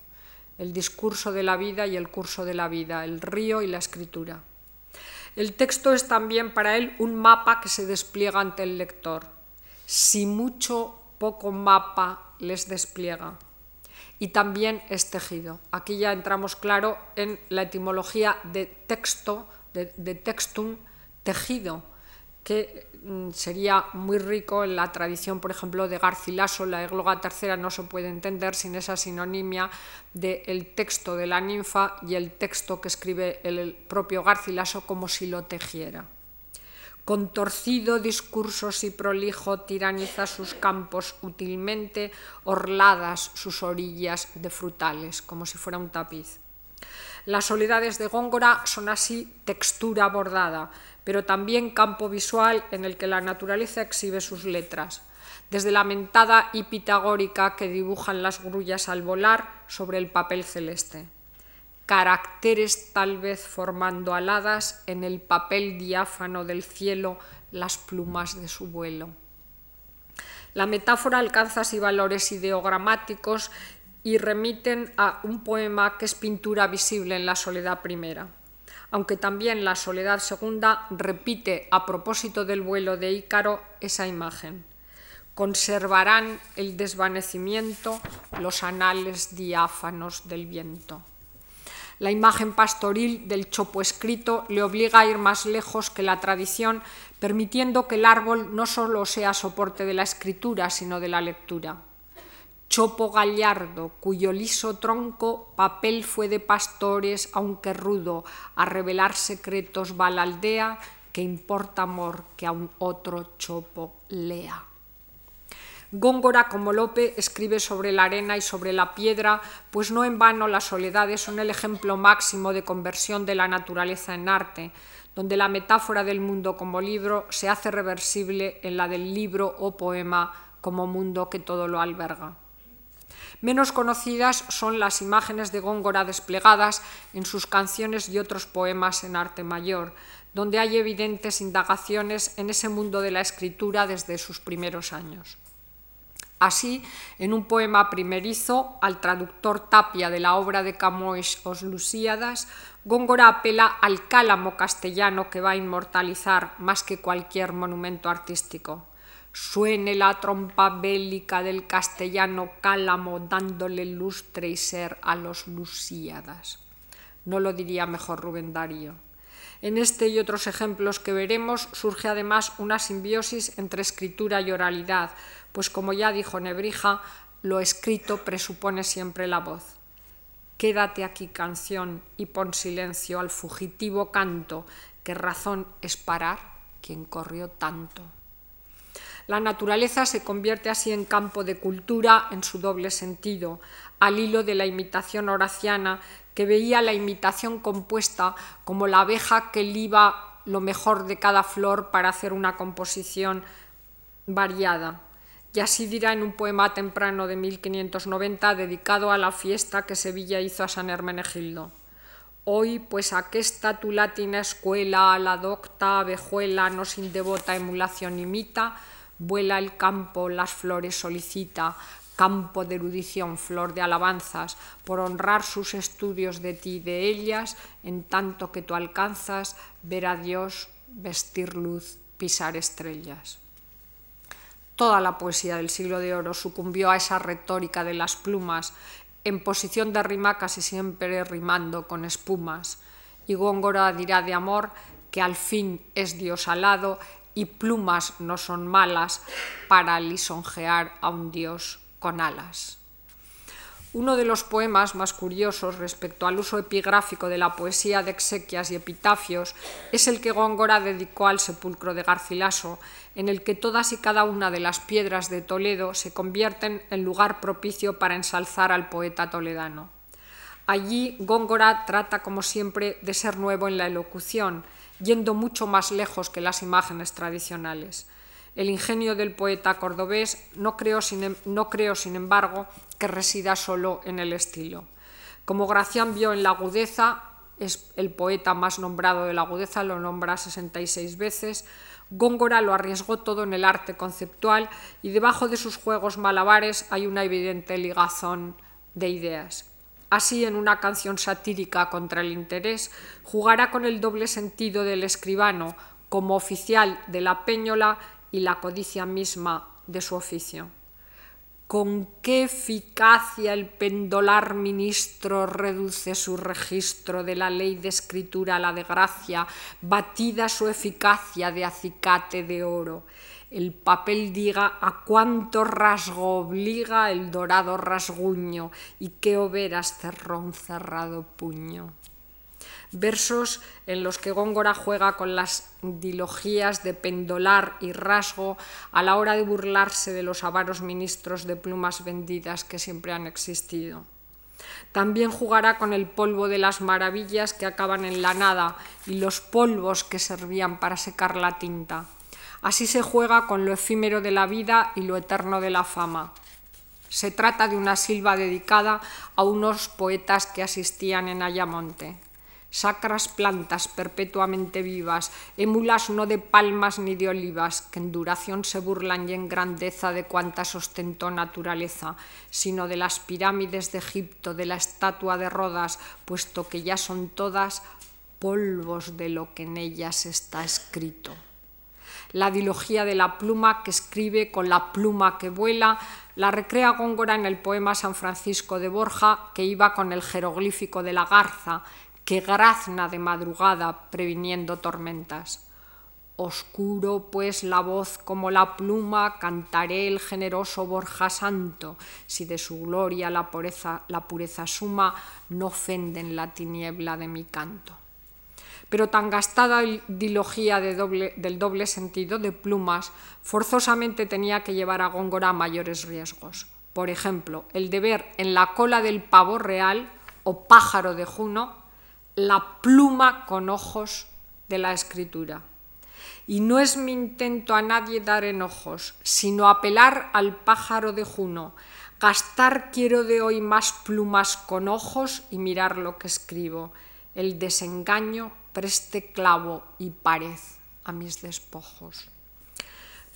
el discurso de la vida y el curso de la vida, el río y la escritura. El texto es también para él un mapa que se despliega ante el lector. Si mucho, poco mapa les despliega. Y también es tejido. Aquí ya entramos claro en la etimología de texto, de, de textum, tejido, que mm, sería muy rico en la tradición, por ejemplo, de Garcilaso, la égloga tercera no se puede entender sin esa sinonimia del texto de la ninfa y el texto que escribe el propio Garcilaso como si lo tejiera. Con torcido discursos y prolijo tiraniza sus campos útilmente, orladas sus orillas de frutales, como si fuera un tapiz. Las soledades de Góngora son así textura bordada, pero también campo visual en el que la naturaleza exhibe sus letras, desde la mentada y pitagórica que dibujan las grullas al volar sobre el papel celeste, caracteres tal vez formando aladas en el papel diáfano del cielo las plumas de su vuelo. La metáfora alcanza así valores ideogramáticos y remiten a un poema que es pintura visible en la soledad primera aunque también la Soledad Segunda repite a propósito del vuelo de Ícaro esa imagen. Conservarán el desvanecimiento los anales diáfanos del viento. La imagen pastoril del chopo escrito le obliga a ir más lejos que la tradición, permitiendo que el árbol no solo sea soporte de la escritura, sino de la lectura chopo gallardo, cuyo liso tronco papel fue de pastores, aunque rudo, a revelar secretos va la aldea, que importa amor que a un otro chopo lea. Góngora, como Lope, escribe sobre la arena y sobre la piedra, pues no en vano las soledades son el ejemplo máximo de conversión de la naturaleza en arte, donde la metáfora del mundo como libro se hace reversible en la del libro o poema como mundo que todo lo alberga. Menos conocidas son las imágenes de Góngora desplegadas en sus canciones y otros poemas en arte mayor, donde hay evidentes indagaciones en ese mundo de la escritura desde sus primeros años. Así, en un poema primerizo al traductor Tapia de la obra de Camões Os Lusíadas, Góngora apela al cálamo castellano que va a inmortalizar más que cualquier monumento artístico suene la trompa bélica del castellano cálamo dándole lustre y ser a los lusíadas. No lo diría mejor Rubén Darío. En este y otros ejemplos que veremos surge además una simbiosis entre escritura y oralidad, pues como ya dijo Nebrija, lo escrito presupone siempre la voz. Quédate aquí canción y pon silencio al fugitivo canto, que razón es parar quien corrió tanto. La naturaleza se convierte así en campo de cultura en su doble sentido, al hilo de la imitación horaciana que veía la imitación compuesta como la abeja que liba lo mejor de cada flor para hacer una composición variada. Y así dirá en un poema temprano de 1590 dedicado a la fiesta que Sevilla hizo a San Hermenegildo. Hoy, pues aquesta tu latina escuela, la docta abejuela, no sin devota emulación imita, vuela el campo, las flores solicita, campo de erudición, flor de alabanzas, por honrar sus estudios de ti y de ellas, en tanto que tú alcanzas ver a Dios, vestir luz, pisar estrellas. Toda la poesía del siglo de oro sucumbió a esa retórica de las plumas, en posición de rima casi siempre rimando con espumas. Y Góngora dirá de amor que al fin es Dios alado y plumas no son malas para lisonjear a un Dios con alas. Uno de los poemas más curiosos respecto al uso epigráfico de la poesía de exequias y epitafios es el que Góngora dedicó al sepulcro de Garcilaso, en el que todas y cada una de las piedras de Toledo se convierten en lugar propicio para ensalzar al poeta toledano. Allí Góngora trata, como siempre, de ser nuevo en la elocución, yendo mucho más lejos que las imágenes tradicionales el ingenio del poeta cordobés, no creo, sin, em, no creo, sin embargo, que resida solo en el estilo. Como Gracián vio en la agudeza, es el poeta más nombrado de la agudeza, lo nombra 66 veces, Góngora lo arriesgó todo en el arte conceptual y debajo de sus juegos malabares hay una evidente ligazón de ideas. Así, en una canción satírica contra el interés, jugará con el doble sentido del escribano como oficial de la peñola y la codicia misma de su oficio. Con qué eficacia el pendolar ministro reduce su registro de la ley de escritura a la de gracia, batida su eficacia de acicate de oro. El papel diga a cuánto rasgo obliga el dorado rasguño y qué overas cerró un cerrado puño versos en los que Góngora juega con las dilogías de pendolar y rasgo a la hora de burlarse de los avaros ministros de plumas vendidas que siempre han existido. También jugará con el polvo de las maravillas que acaban en la nada y los polvos que servían para secar la tinta. Así se juega con lo efímero de la vida y lo eterno de la fama. Se trata de una silva dedicada a unos poetas que asistían en Ayamonte sacras plantas perpetuamente vivas, émulas no de palmas ni de olivas, que en duración se burlan y en grandeza de cuantas ostentó naturaleza, sino de las pirámides de Egipto, de la estatua de Rodas, puesto que ya son todas polvos de lo que en ellas está escrito. La dilogía de la pluma que escribe con la pluma que vuela la recrea Góngora en el poema San Francisco de Borja, que iba con el jeroglífico de la garza, que grazna de madrugada previniendo tormentas. Oscuro pues la voz como la pluma, cantaré el generoso Borja Santo, si de su gloria la pureza, la pureza suma, no ofenden la tiniebla de mi canto. Pero tan gastada dilogía del doble sentido de plumas, forzosamente tenía que llevar a Góngora a mayores riesgos. Por ejemplo, el de ver en la cola del pavo real o pájaro de Juno la pluma con ojos de la escritura. Y no es mi intento a nadie dar enojos, sino apelar al pájaro de Juno. Gastar quiero de hoy más plumas con ojos y mirar lo que escribo. El desengaño preste clavo y pared a mis despojos.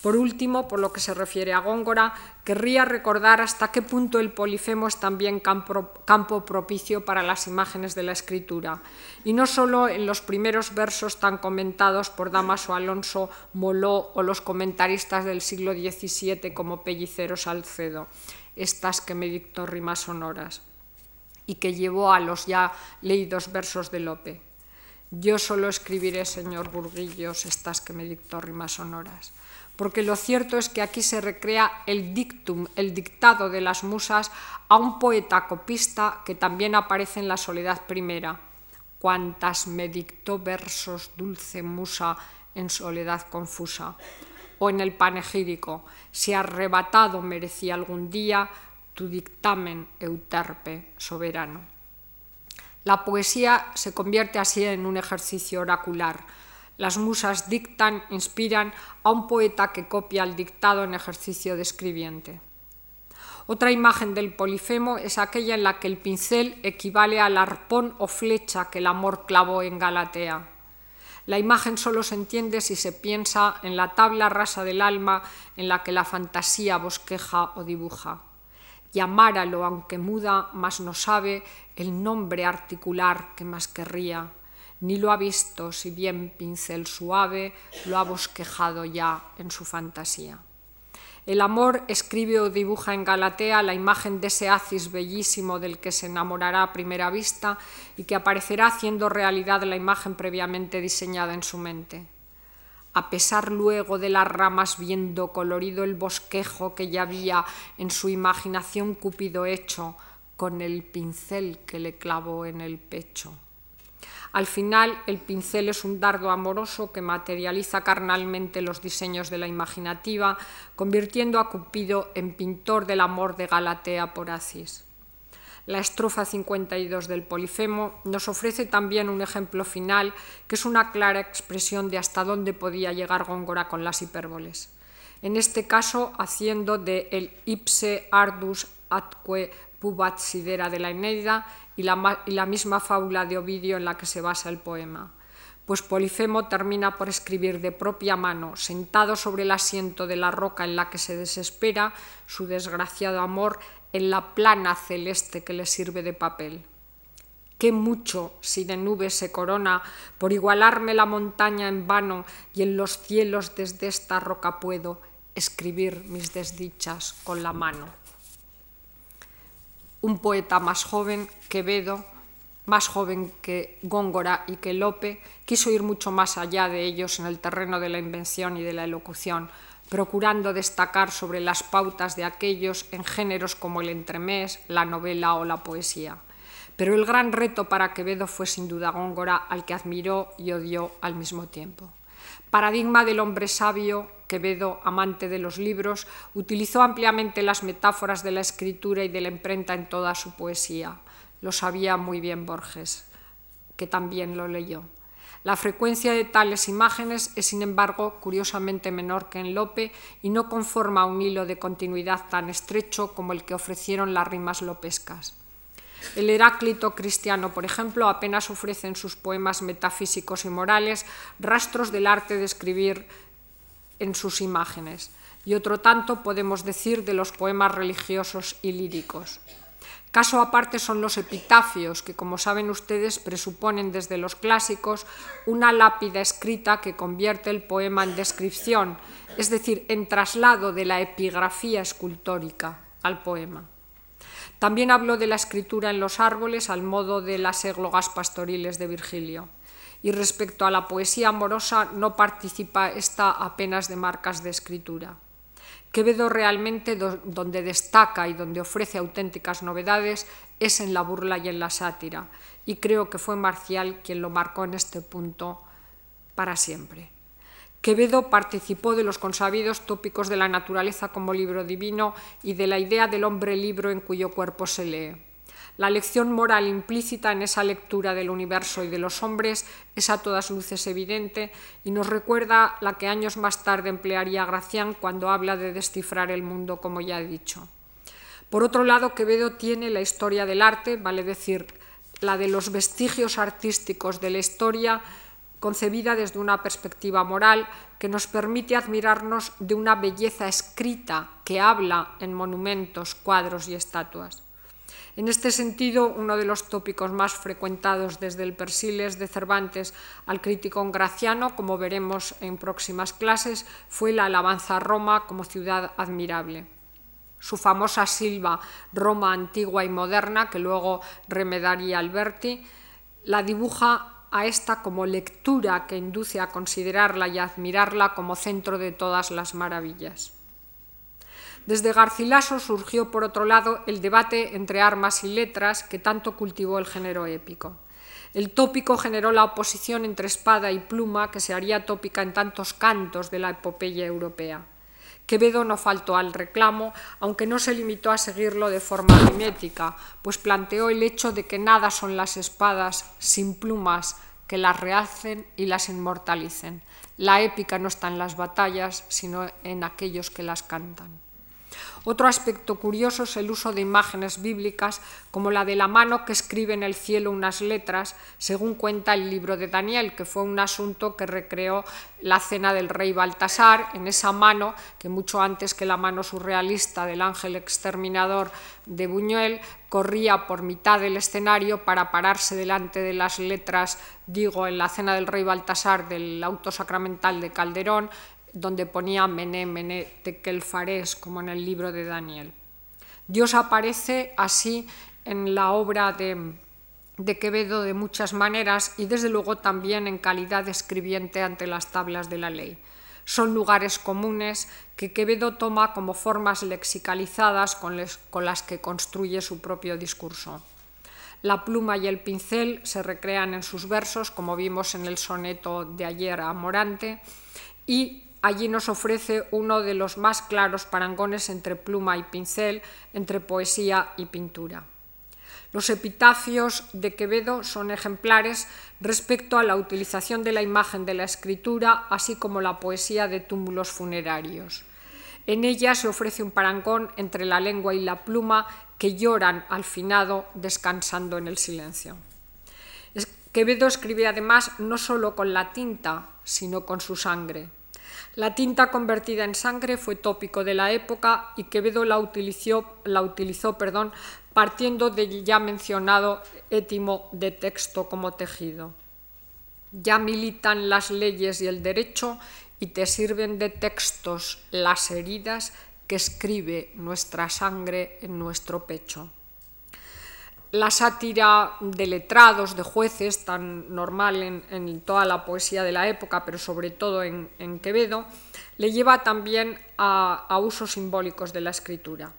Por último, por lo que se refiere a Góngora, querría recordar hasta qué punto el polifemo es también campo, propicio para las imágenes de la escritura, y no solo en los primeros versos tan comentados por Damaso Alonso Moló o los comentaristas del siglo XVII como Pellicero Salcedo, estas que me dictó rimas sonoras, y que llevó a los ya leídos versos de Lope. Yo solo escribiré, señor Burguillos, estas que me dictó rimas sonoras porque lo cierto es que aquí se recrea el dictum, el dictado de las musas a un poeta copista que también aparece en la Soledad Primera. Cuantas me dictó versos dulce musa en soledad confusa. o en el panegírico, si arrebatado merecía algún día tu dictamen, Euterpe, soberano. La poesía se convierte así en un ejercicio oracular. Las musas dictan, inspiran a un poeta que copia el dictado en ejercicio de escribiente. Otra imagen del Polifemo es aquella en la que el pincel equivale al arpón o flecha que el amor clavó en Galatea. La imagen solo se entiende si se piensa en la tabla rasa del alma en la que la fantasía bosqueja o dibuja. Y amáralo, aunque muda, más no sabe el nombre articular que más querría, ni lo ha visto, si bien pincel suave lo ha bosquejado ya en su fantasía. El amor escribe o dibuja en Galatea la imagen de ese Acis bellísimo del que se enamorará a primera vista y que aparecerá haciendo realidad la imagen previamente diseñada en su mente. A pesar luego de las ramas viendo colorido el bosquejo que ya había en su imaginación Cúpido hecho con el pincel que le clavó en el pecho. Al final, el pincel es un dardo amoroso que materializa carnalmente los diseños de la imaginativa, convirtiendo a Cupido en pintor del amor de Galatea por Acis. La estrofa 52 del Polifemo nos ofrece también un ejemplo final que es una clara expresión de hasta dónde podía llegar Góngora con las hipérboles. En este caso, haciendo de el ipse ardus atque pubat sidera de la Eneida y la, misma fábula de Ovidio en la que se basa el poema. Pues Polifemo termina por escribir de propia mano, sentado sobre el asiento de la roca en la que se desespera, su desgraciado amor en la plana celeste que le sirve de papel. Qué mucho, si de nubes se corona, por igualarme la montaña en vano y en los cielos desde esta roca puedo escribir mis desdichas con la mano un poeta más joven, Quevedo, más joven que Góngora y que Lope, quiso ir mucho más allá de ellos en el terreno de la invención y de la elocución, procurando destacar sobre las pautas de aquellos en géneros como el entremés, la novela o la poesía. Pero el gran reto para Quevedo fue sin duda Góngora, al que admiró y odió al mismo tiempo. Paradigma del hombre sabio, Quevedo, amante de los libros, utilizó ampliamente las metáforas de la escritura y de la imprenta en toda su poesía. Lo sabía muy bien Borges, que también lo leyó. La frecuencia de tales imágenes es, sin embargo, curiosamente menor que en Lope y no conforma un hilo de continuidad tan estrecho como el que ofrecieron las rimas lopescas. El Heráclito cristiano, por ejemplo, apenas ofrece en sus poemas metafísicos y morales rastros del arte de escribir en sus imágenes, y otro tanto podemos decir de los poemas religiosos y líricos. Caso aparte son los epitafios, que como saben ustedes presuponen desde los clásicos una lápida escrita que convierte el poema en descripción, es decir, en traslado de la epigrafía escultórica al poema. También habló de la escritura en los árboles al modo de las églogas pastoriles de Virgilio y respecto a la poesía amorosa no participa esta apenas de marcas de escritura. Quevedo realmente donde destaca y donde ofrece auténticas novedades es en la burla y en la sátira, y creo que fue Marcial quien lo marcó en este punto para siempre. Quevedo participó de los consabidos tópicos de la naturaleza como libro divino y de la idea del hombre libro en cuyo cuerpo se lee. La lección moral implícita en esa lectura del universo y de los hombres es a todas luces evidente y nos recuerda la que años más tarde emplearía Gracián cuando habla de descifrar el mundo, como ya he dicho. Por otro lado, Quevedo tiene la historia del arte, vale decir, la de los vestigios artísticos de la historia, concebida desde una perspectiva moral que nos permite admirarnos de una belleza escrita que habla en monumentos, cuadros y estatuas. En este sentido, uno de los tópicos más frecuentados desde el Persiles de Cervantes al crítico graciano, como veremos en próximas clases, fue la alabanza a Roma como ciudad admirable. Su famosa silva Roma antigua y moderna, que luego remedaría Alberti, la dibuja a esta como lectura que induce a considerarla y admirarla como centro de todas las maravillas. Desde Garcilaso surgió, por otro lado, el debate entre armas y letras que tanto cultivó el género épico. El tópico generó la oposición entre espada y pluma que se haría tópica en tantos cantos de la epopeya europea. Quevedo no faltó al reclamo, aunque no se limitó a seguirlo de forma mimética, pues planteó el hecho de que nada son las espadas sin plumas que las realcen y las inmortalicen. La épica no está en las batallas, sino en aquellos que las cantan. Otro aspecto curioso es el uso de imágenes bíblicas, como la de la mano que escribe en el cielo unas letras, según cuenta el libro de Daniel, que fue un asunto que recreó la cena del rey Baltasar, en esa mano que mucho antes que la mano surrealista del ángel exterminador de Buñuel, corría por mitad del escenario para pararse delante de las letras, digo, en la cena del rey Baltasar del auto sacramental de Calderón, donde ponía Mené, Mené, Tekel Fares, como en el libro de Daniel. Dios aparece así en la obra de, de, Quevedo de muchas maneras y desde luego también en calidad de escribiente ante las tablas de la ley. Son lugares comunes que Quevedo toma como formas lexicalizadas con, con las que construye su propio discurso. La pluma y el pincel se recrean en sus versos, como vimos en el soneto de ayer a Morante, y Allí nos ofrece uno de los más claros parangones entre pluma y pincel, entre poesía y pintura. Los epitafios de Quevedo son ejemplares respecto a la utilización de la imagen de la escritura, así como la poesía de túmulos funerarios. En ella se ofrece un parangón entre la lengua y la pluma que lloran al finado descansando en el silencio. Quevedo escribe además no solo con la tinta, sino con su sangre. La tinta convertida en sangre fue tópico de la época y Quevedo la utilizó, la utilizó perdón, partiendo del ya mencionado étimo de texto como tejido. Ya militan las leyes y el derecho y te sirven de textos las heridas que escribe nuestra sangre en nuestro pecho la sátira de letrados, de jueces, tan normal en, toda la poesía de la época, pero sobre todo en, Quevedo, le lleva también a, a, usos simbólicos de la escritura.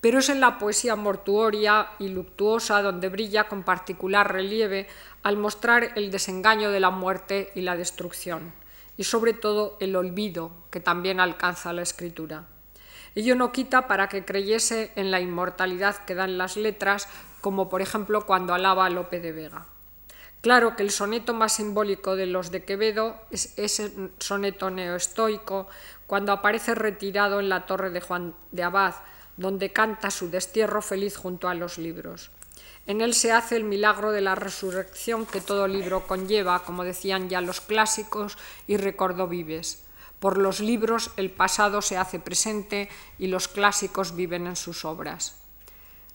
Pero es en la poesía mortuoria y luctuosa donde brilla con particular relieve al mostrar el desengaño de la muerte y la destrucción, y sobre todo el olvido que también alcanza la escritura. Ello no quita para que creyese en la inmortalidad que dan las letras como por ejemplo cuando alaba a Lope de Vega. Claro que el soneto más simbólico de los de Quevedo es ese soneto neoestoico, cuando aparece retirado en la torre de Juan de Abad, donde canta su destierro feliz junto a los libros. En él se hace el milagro de la resurrección que todo libro conlleva, como decían ya los clásicos, y recordó vives. Por los libros el pasado se hace presente y los clásicos viven en sus obras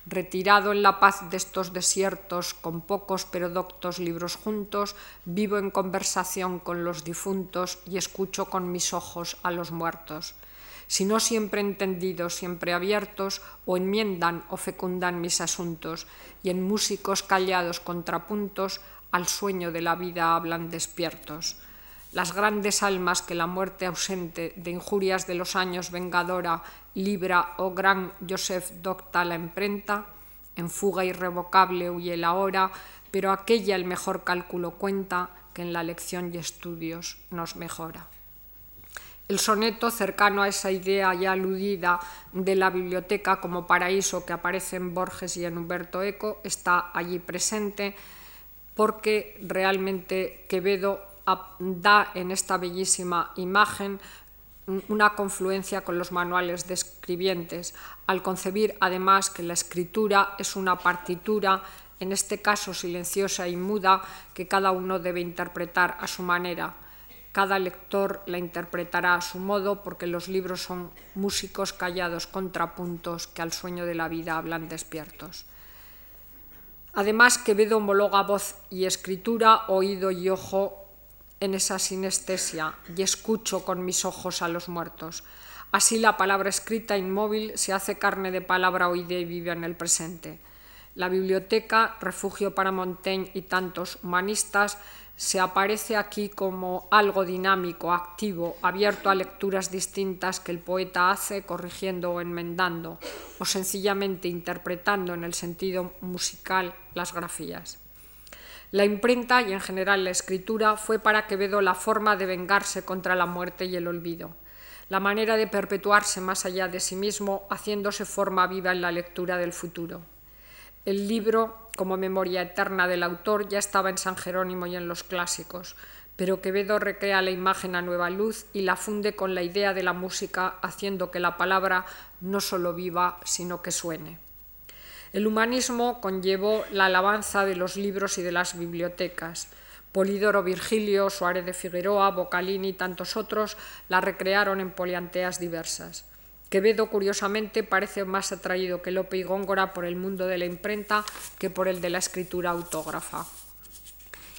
retirado en la paz de estos desiertos, con pocos pero doctos libros juntos, vivo en conversación con los difuntos y escucho con mis ojos a los muertos. Si no siempre entendidos, siempre abiertos, o enmiendan o fecundan mis asuntos, y en músicos callados contrapuntos, al sueño de la vida hablan despiertos las grandes almas que la muerte ausente de injurias de los años vengadora libra, oh gran Joseph docta la imprenta, en fuga irrevocable huye la hora, pero aquella el mejor cálculo cuenta que en la lección y estudios nos mejora. El soneto, cercano a esa idea ya aludida de la biblioteca como paraíso que aparece en Borges y en Humberto Eco, está allí presente porque realmente Quevedo da en esta bellísima imagen una confluencia con los manuales de escribientes, al concebir además que la escritura es una partitura, en este caso silenciosa y muda, que cada uno debe interpretar a su manera. Cada lector la interpretará a su modo porque los libros son músicos callados contrapuntos que al sueño de la vida hablan despiertos. Además, Quevedo homologa voz y escritura, oído y ojo en esa sinestesia y escucho con mis ojos a los muertos. Así la palabra escrita inmóvil se hace carne de palabra oída y vive en el presente. La biblioteca, refugio para Montaigne y tantos humanistas, se aparece aquí como algo dinámico, activo, abierto a lecturas distintas que el poeta hace corrigiendo o enmendando, o sencillamente interpretando en el sentido musical las grafías. La imprenta y en general la escritura fue para Quevedo la forma de vengarse contra la muerte y el olvido, la manera de perpetuarse más allá de sí mismo, haciéndose forma viva en la lectura del futuro. El libro, como memoria eterna del autor, ya estaba en San Jerónimo y en los clásicos, pero Quevedo recrea la imagen a nueva luz y la funde con la idea de la música, haciendo que la palabra no solo viva, sino que suene. El humanismo conllevó la alabanza de los libros y de las bibliotecas. Polidoro Virgilio, Suárez de Figueroa, Boccalini y tantos otros la recrearon en polianteas diversas. Quevedo, curiosamente, parece más atraído que Lope y Góngora por el mundo de la imprenta que por el de la escritura autógrafa.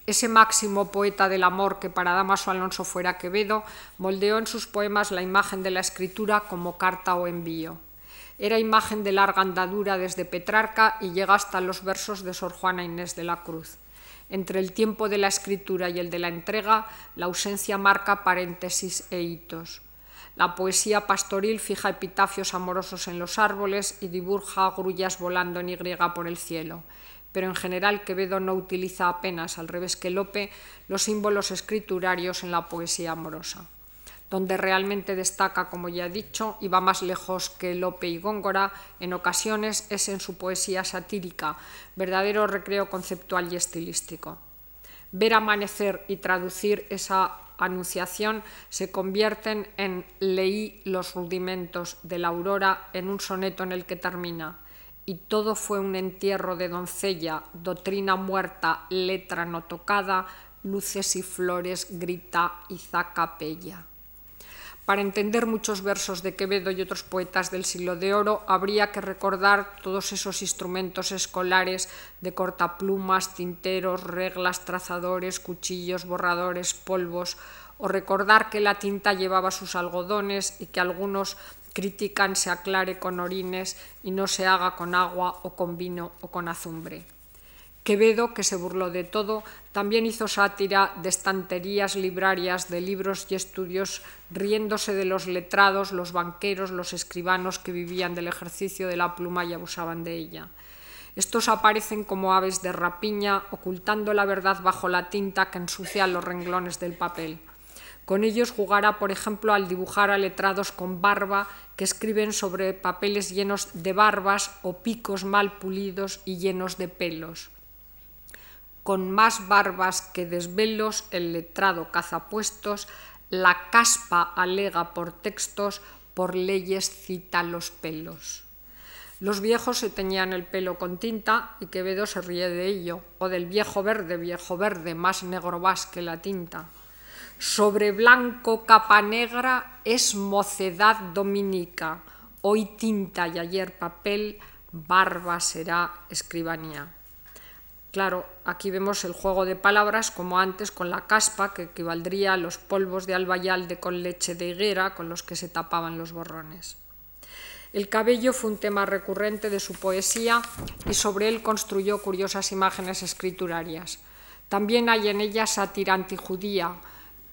Ese máximo poeta del amor que para Damaso Alonso fuera Quevedo moldeó en sus poemas la imagen de la escritura como carta o envío. Era imagen de larga andadura desde Petrarca y llega hasta los versos de Sor Juana Inés de la Cruz. Entre el tiempo de la escritura y el de la entrega, la ausencia marca paréntesis e hitos. La poesía pastoril fija epitafios amorosos en los árboles y dibuja grullas volando en Y por el cielo. Pero en general Quevedo no utiliza apenas, al revés que Lope, los símbolos escriturarios en la poesía amorosa donde realmente destaca, como ya he dicho, y va más lejos que Lope y Góngora, en ocasiones es en su poesía satírica, verdadero recreo conceptual y estilístico. Ver amanecer y traducir esa anunciación se convierten en leí los rudimentos de la aurora en un soneto en el que termina. Y todo fue un entierro de doncella, doctrina muerta, letra no tocada, luces y flores, grita y zacapella. Para entender muchos versos de Quevedo y otros poetas del siglo de oro, habría que recordar todos esos instrumentos escolares de cortaplumas, tinteros, reglas, trazadores, cuchillos, borradores, polvos, o recordar que la tinta llevaba sus algodones y que algunos critican se aclare con orines y no se haga con agua o con vino o con azumbre. Quevedo, que se burló de todo, también hizo sátira de estanterías librarias, de libros y estudios, riéndose de los letrados, los banqueros, los escribanos que vivían del ejercicio de la pluma y abusaban de ella. Estos aparecen como aves de rapiña, ocultando la verdad bajo la tinta que ensucia los renglones del papel. Con ellos jugará, por ejemplo, al dibujar a letrados con barba que escriben sobre papeles llenos de barbas o picos mal pulidos y llenos de pelos con más barbas que desvelos, el letrado cazapuestos, la caspa alega por textos, por leyes cita los pelos. Los viejos se teñían el pelo con tinta y Quevedo se ríe de ello, o del viejo verde, viejo verde, más negro vas que la tinta. Sobre blanco capa negra es mocedad dominica, hoy tinta y ayer papel, barba será escribanía. Claro, aquí vemos el juego de palabras como antes con la caspa, que equivaldría a los polvos de albayalde con leche de higuera con los que se tapaban los borrones. El cabello fue un tema recurrente de su poesía y sobre él construyó curiosas imágenes escriturarias. También hay en ella sátira antijudía,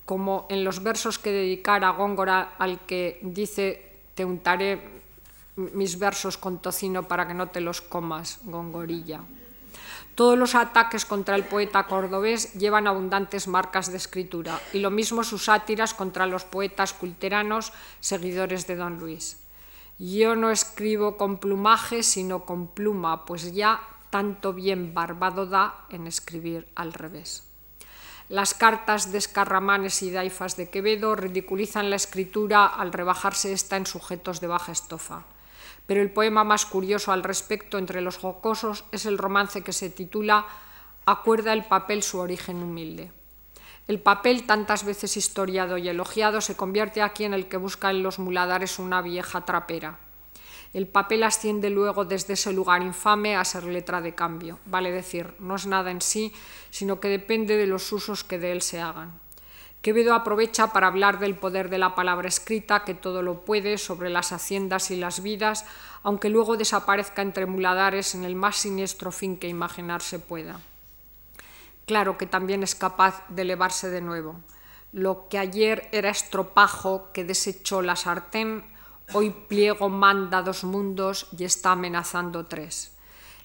como en los versos que dedicara Góngora al que dice te untaré mis versos con tocino para que no te los comas, Gongorilla. Todos los ataques contra el poeta cordobés llevan abundantes marcas de escritura, y lo mismo sus sátiras contra los poetas culteranos, seguidores de don Luis. Yo no escribo con plumaje, sino con pluma, pues ya tanto bien barbado da en escribir al revés. Las cartas de Escarramanes y Daifas de Quevedo ridiculizan la escritura al rebajarse esta en sujetos de baja estofa pero el poema más curioso al respecto entre los jocosos es el romance que se titula Acuerda el papel su origen humilde. El papel, tantas veces historiado y elogiado, se convierte aquí en el que busca en los muladares una vieja trapera. El papel asciende luego desde ese lugar infame a ser letra de cambio, vale decir, no es nada en sí, sino que depende de los usos que de él se hagan. Quevedo aprovecha para hablar del poder de la palabra escrita, que todo lo puede, sobre las haciendas y las vidas, aunque luego desaparezca entre muladares en el más siniestro fin que imaginarse pueda. Claro que también es capaz de elevarse de nuevo. Lo que ayer era estropajo que desechó la sartén, hoy pliego manda dos mundos y está amenazando tres.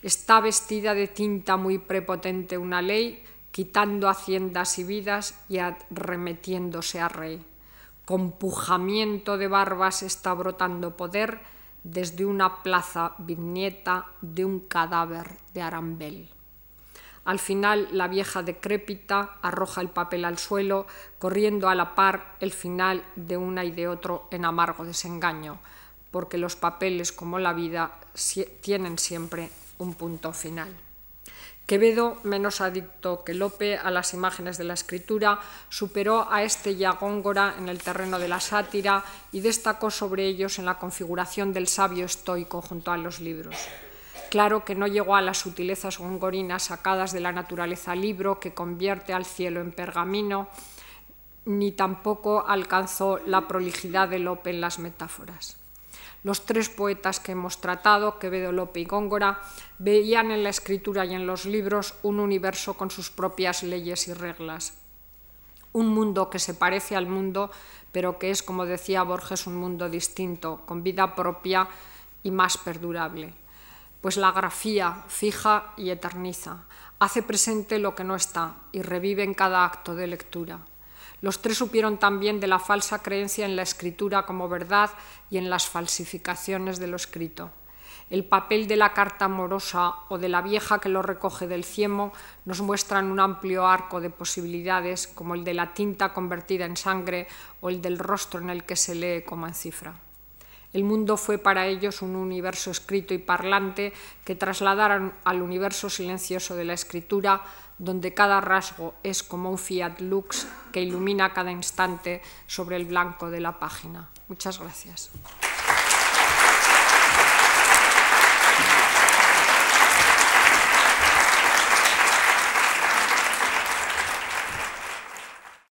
Está vestida de tinta muy prepotente una ley quitando haciendas y vidas y arremetiéndose a rey. Con pujamiento de barbas está brotando poder desde una plaza viñeta de un cadáver de Arambel. Al final, la vieja decrépita arroja el papel al suelo, corriendo a la par el final de una y de otro en amargo desengaño, porque los papeles, como la vida, tienen siempre un punto final. Quevedo, menos adicto que Lope a las imágenes de la escritura, superó a este ya Góngora en el terreno de la sátira y destacó sobre ellos en la configuración del sabio estoico junto a los libros. Claro que no llegó a las sutilezas gongorinas sacadas de la naturaleza libro que convierte al cielo en pergamino, ni tampoco alcanzó la prolijidad de Lope en las metáforas. Los tres poetas que hemos tratado, Quevedo, Lope y Góngora, veían en la escritura y en los libros un universo con sus propias leyes y reglas. Un mundo que se parece al mundo, pero que es, como decía Borges, un mundo distinto, con vida propia y más perdurable. Pues la grafía fija y eterniza, hace presente lo que no está y revive en cada acto de lectura. Los tres supieron también de la falsa creencia en la escritura como verdad y en las falsificaciones de lo escrito. El papel de la carta amorosa o de la vieja que lo recoge del ciemo nos muestran un amplio arco de posibilidades como el de la tinta convertida en sangre o el del rostro en el que se lee como en cifra. El mundo fue para ellos un universo escrito y parlante que trasladaron al universo silencioso de la escritura, donde cada rasgo es como un fiat lux que ilumina cada instante sobre el blanco de la página. Muchas gracias.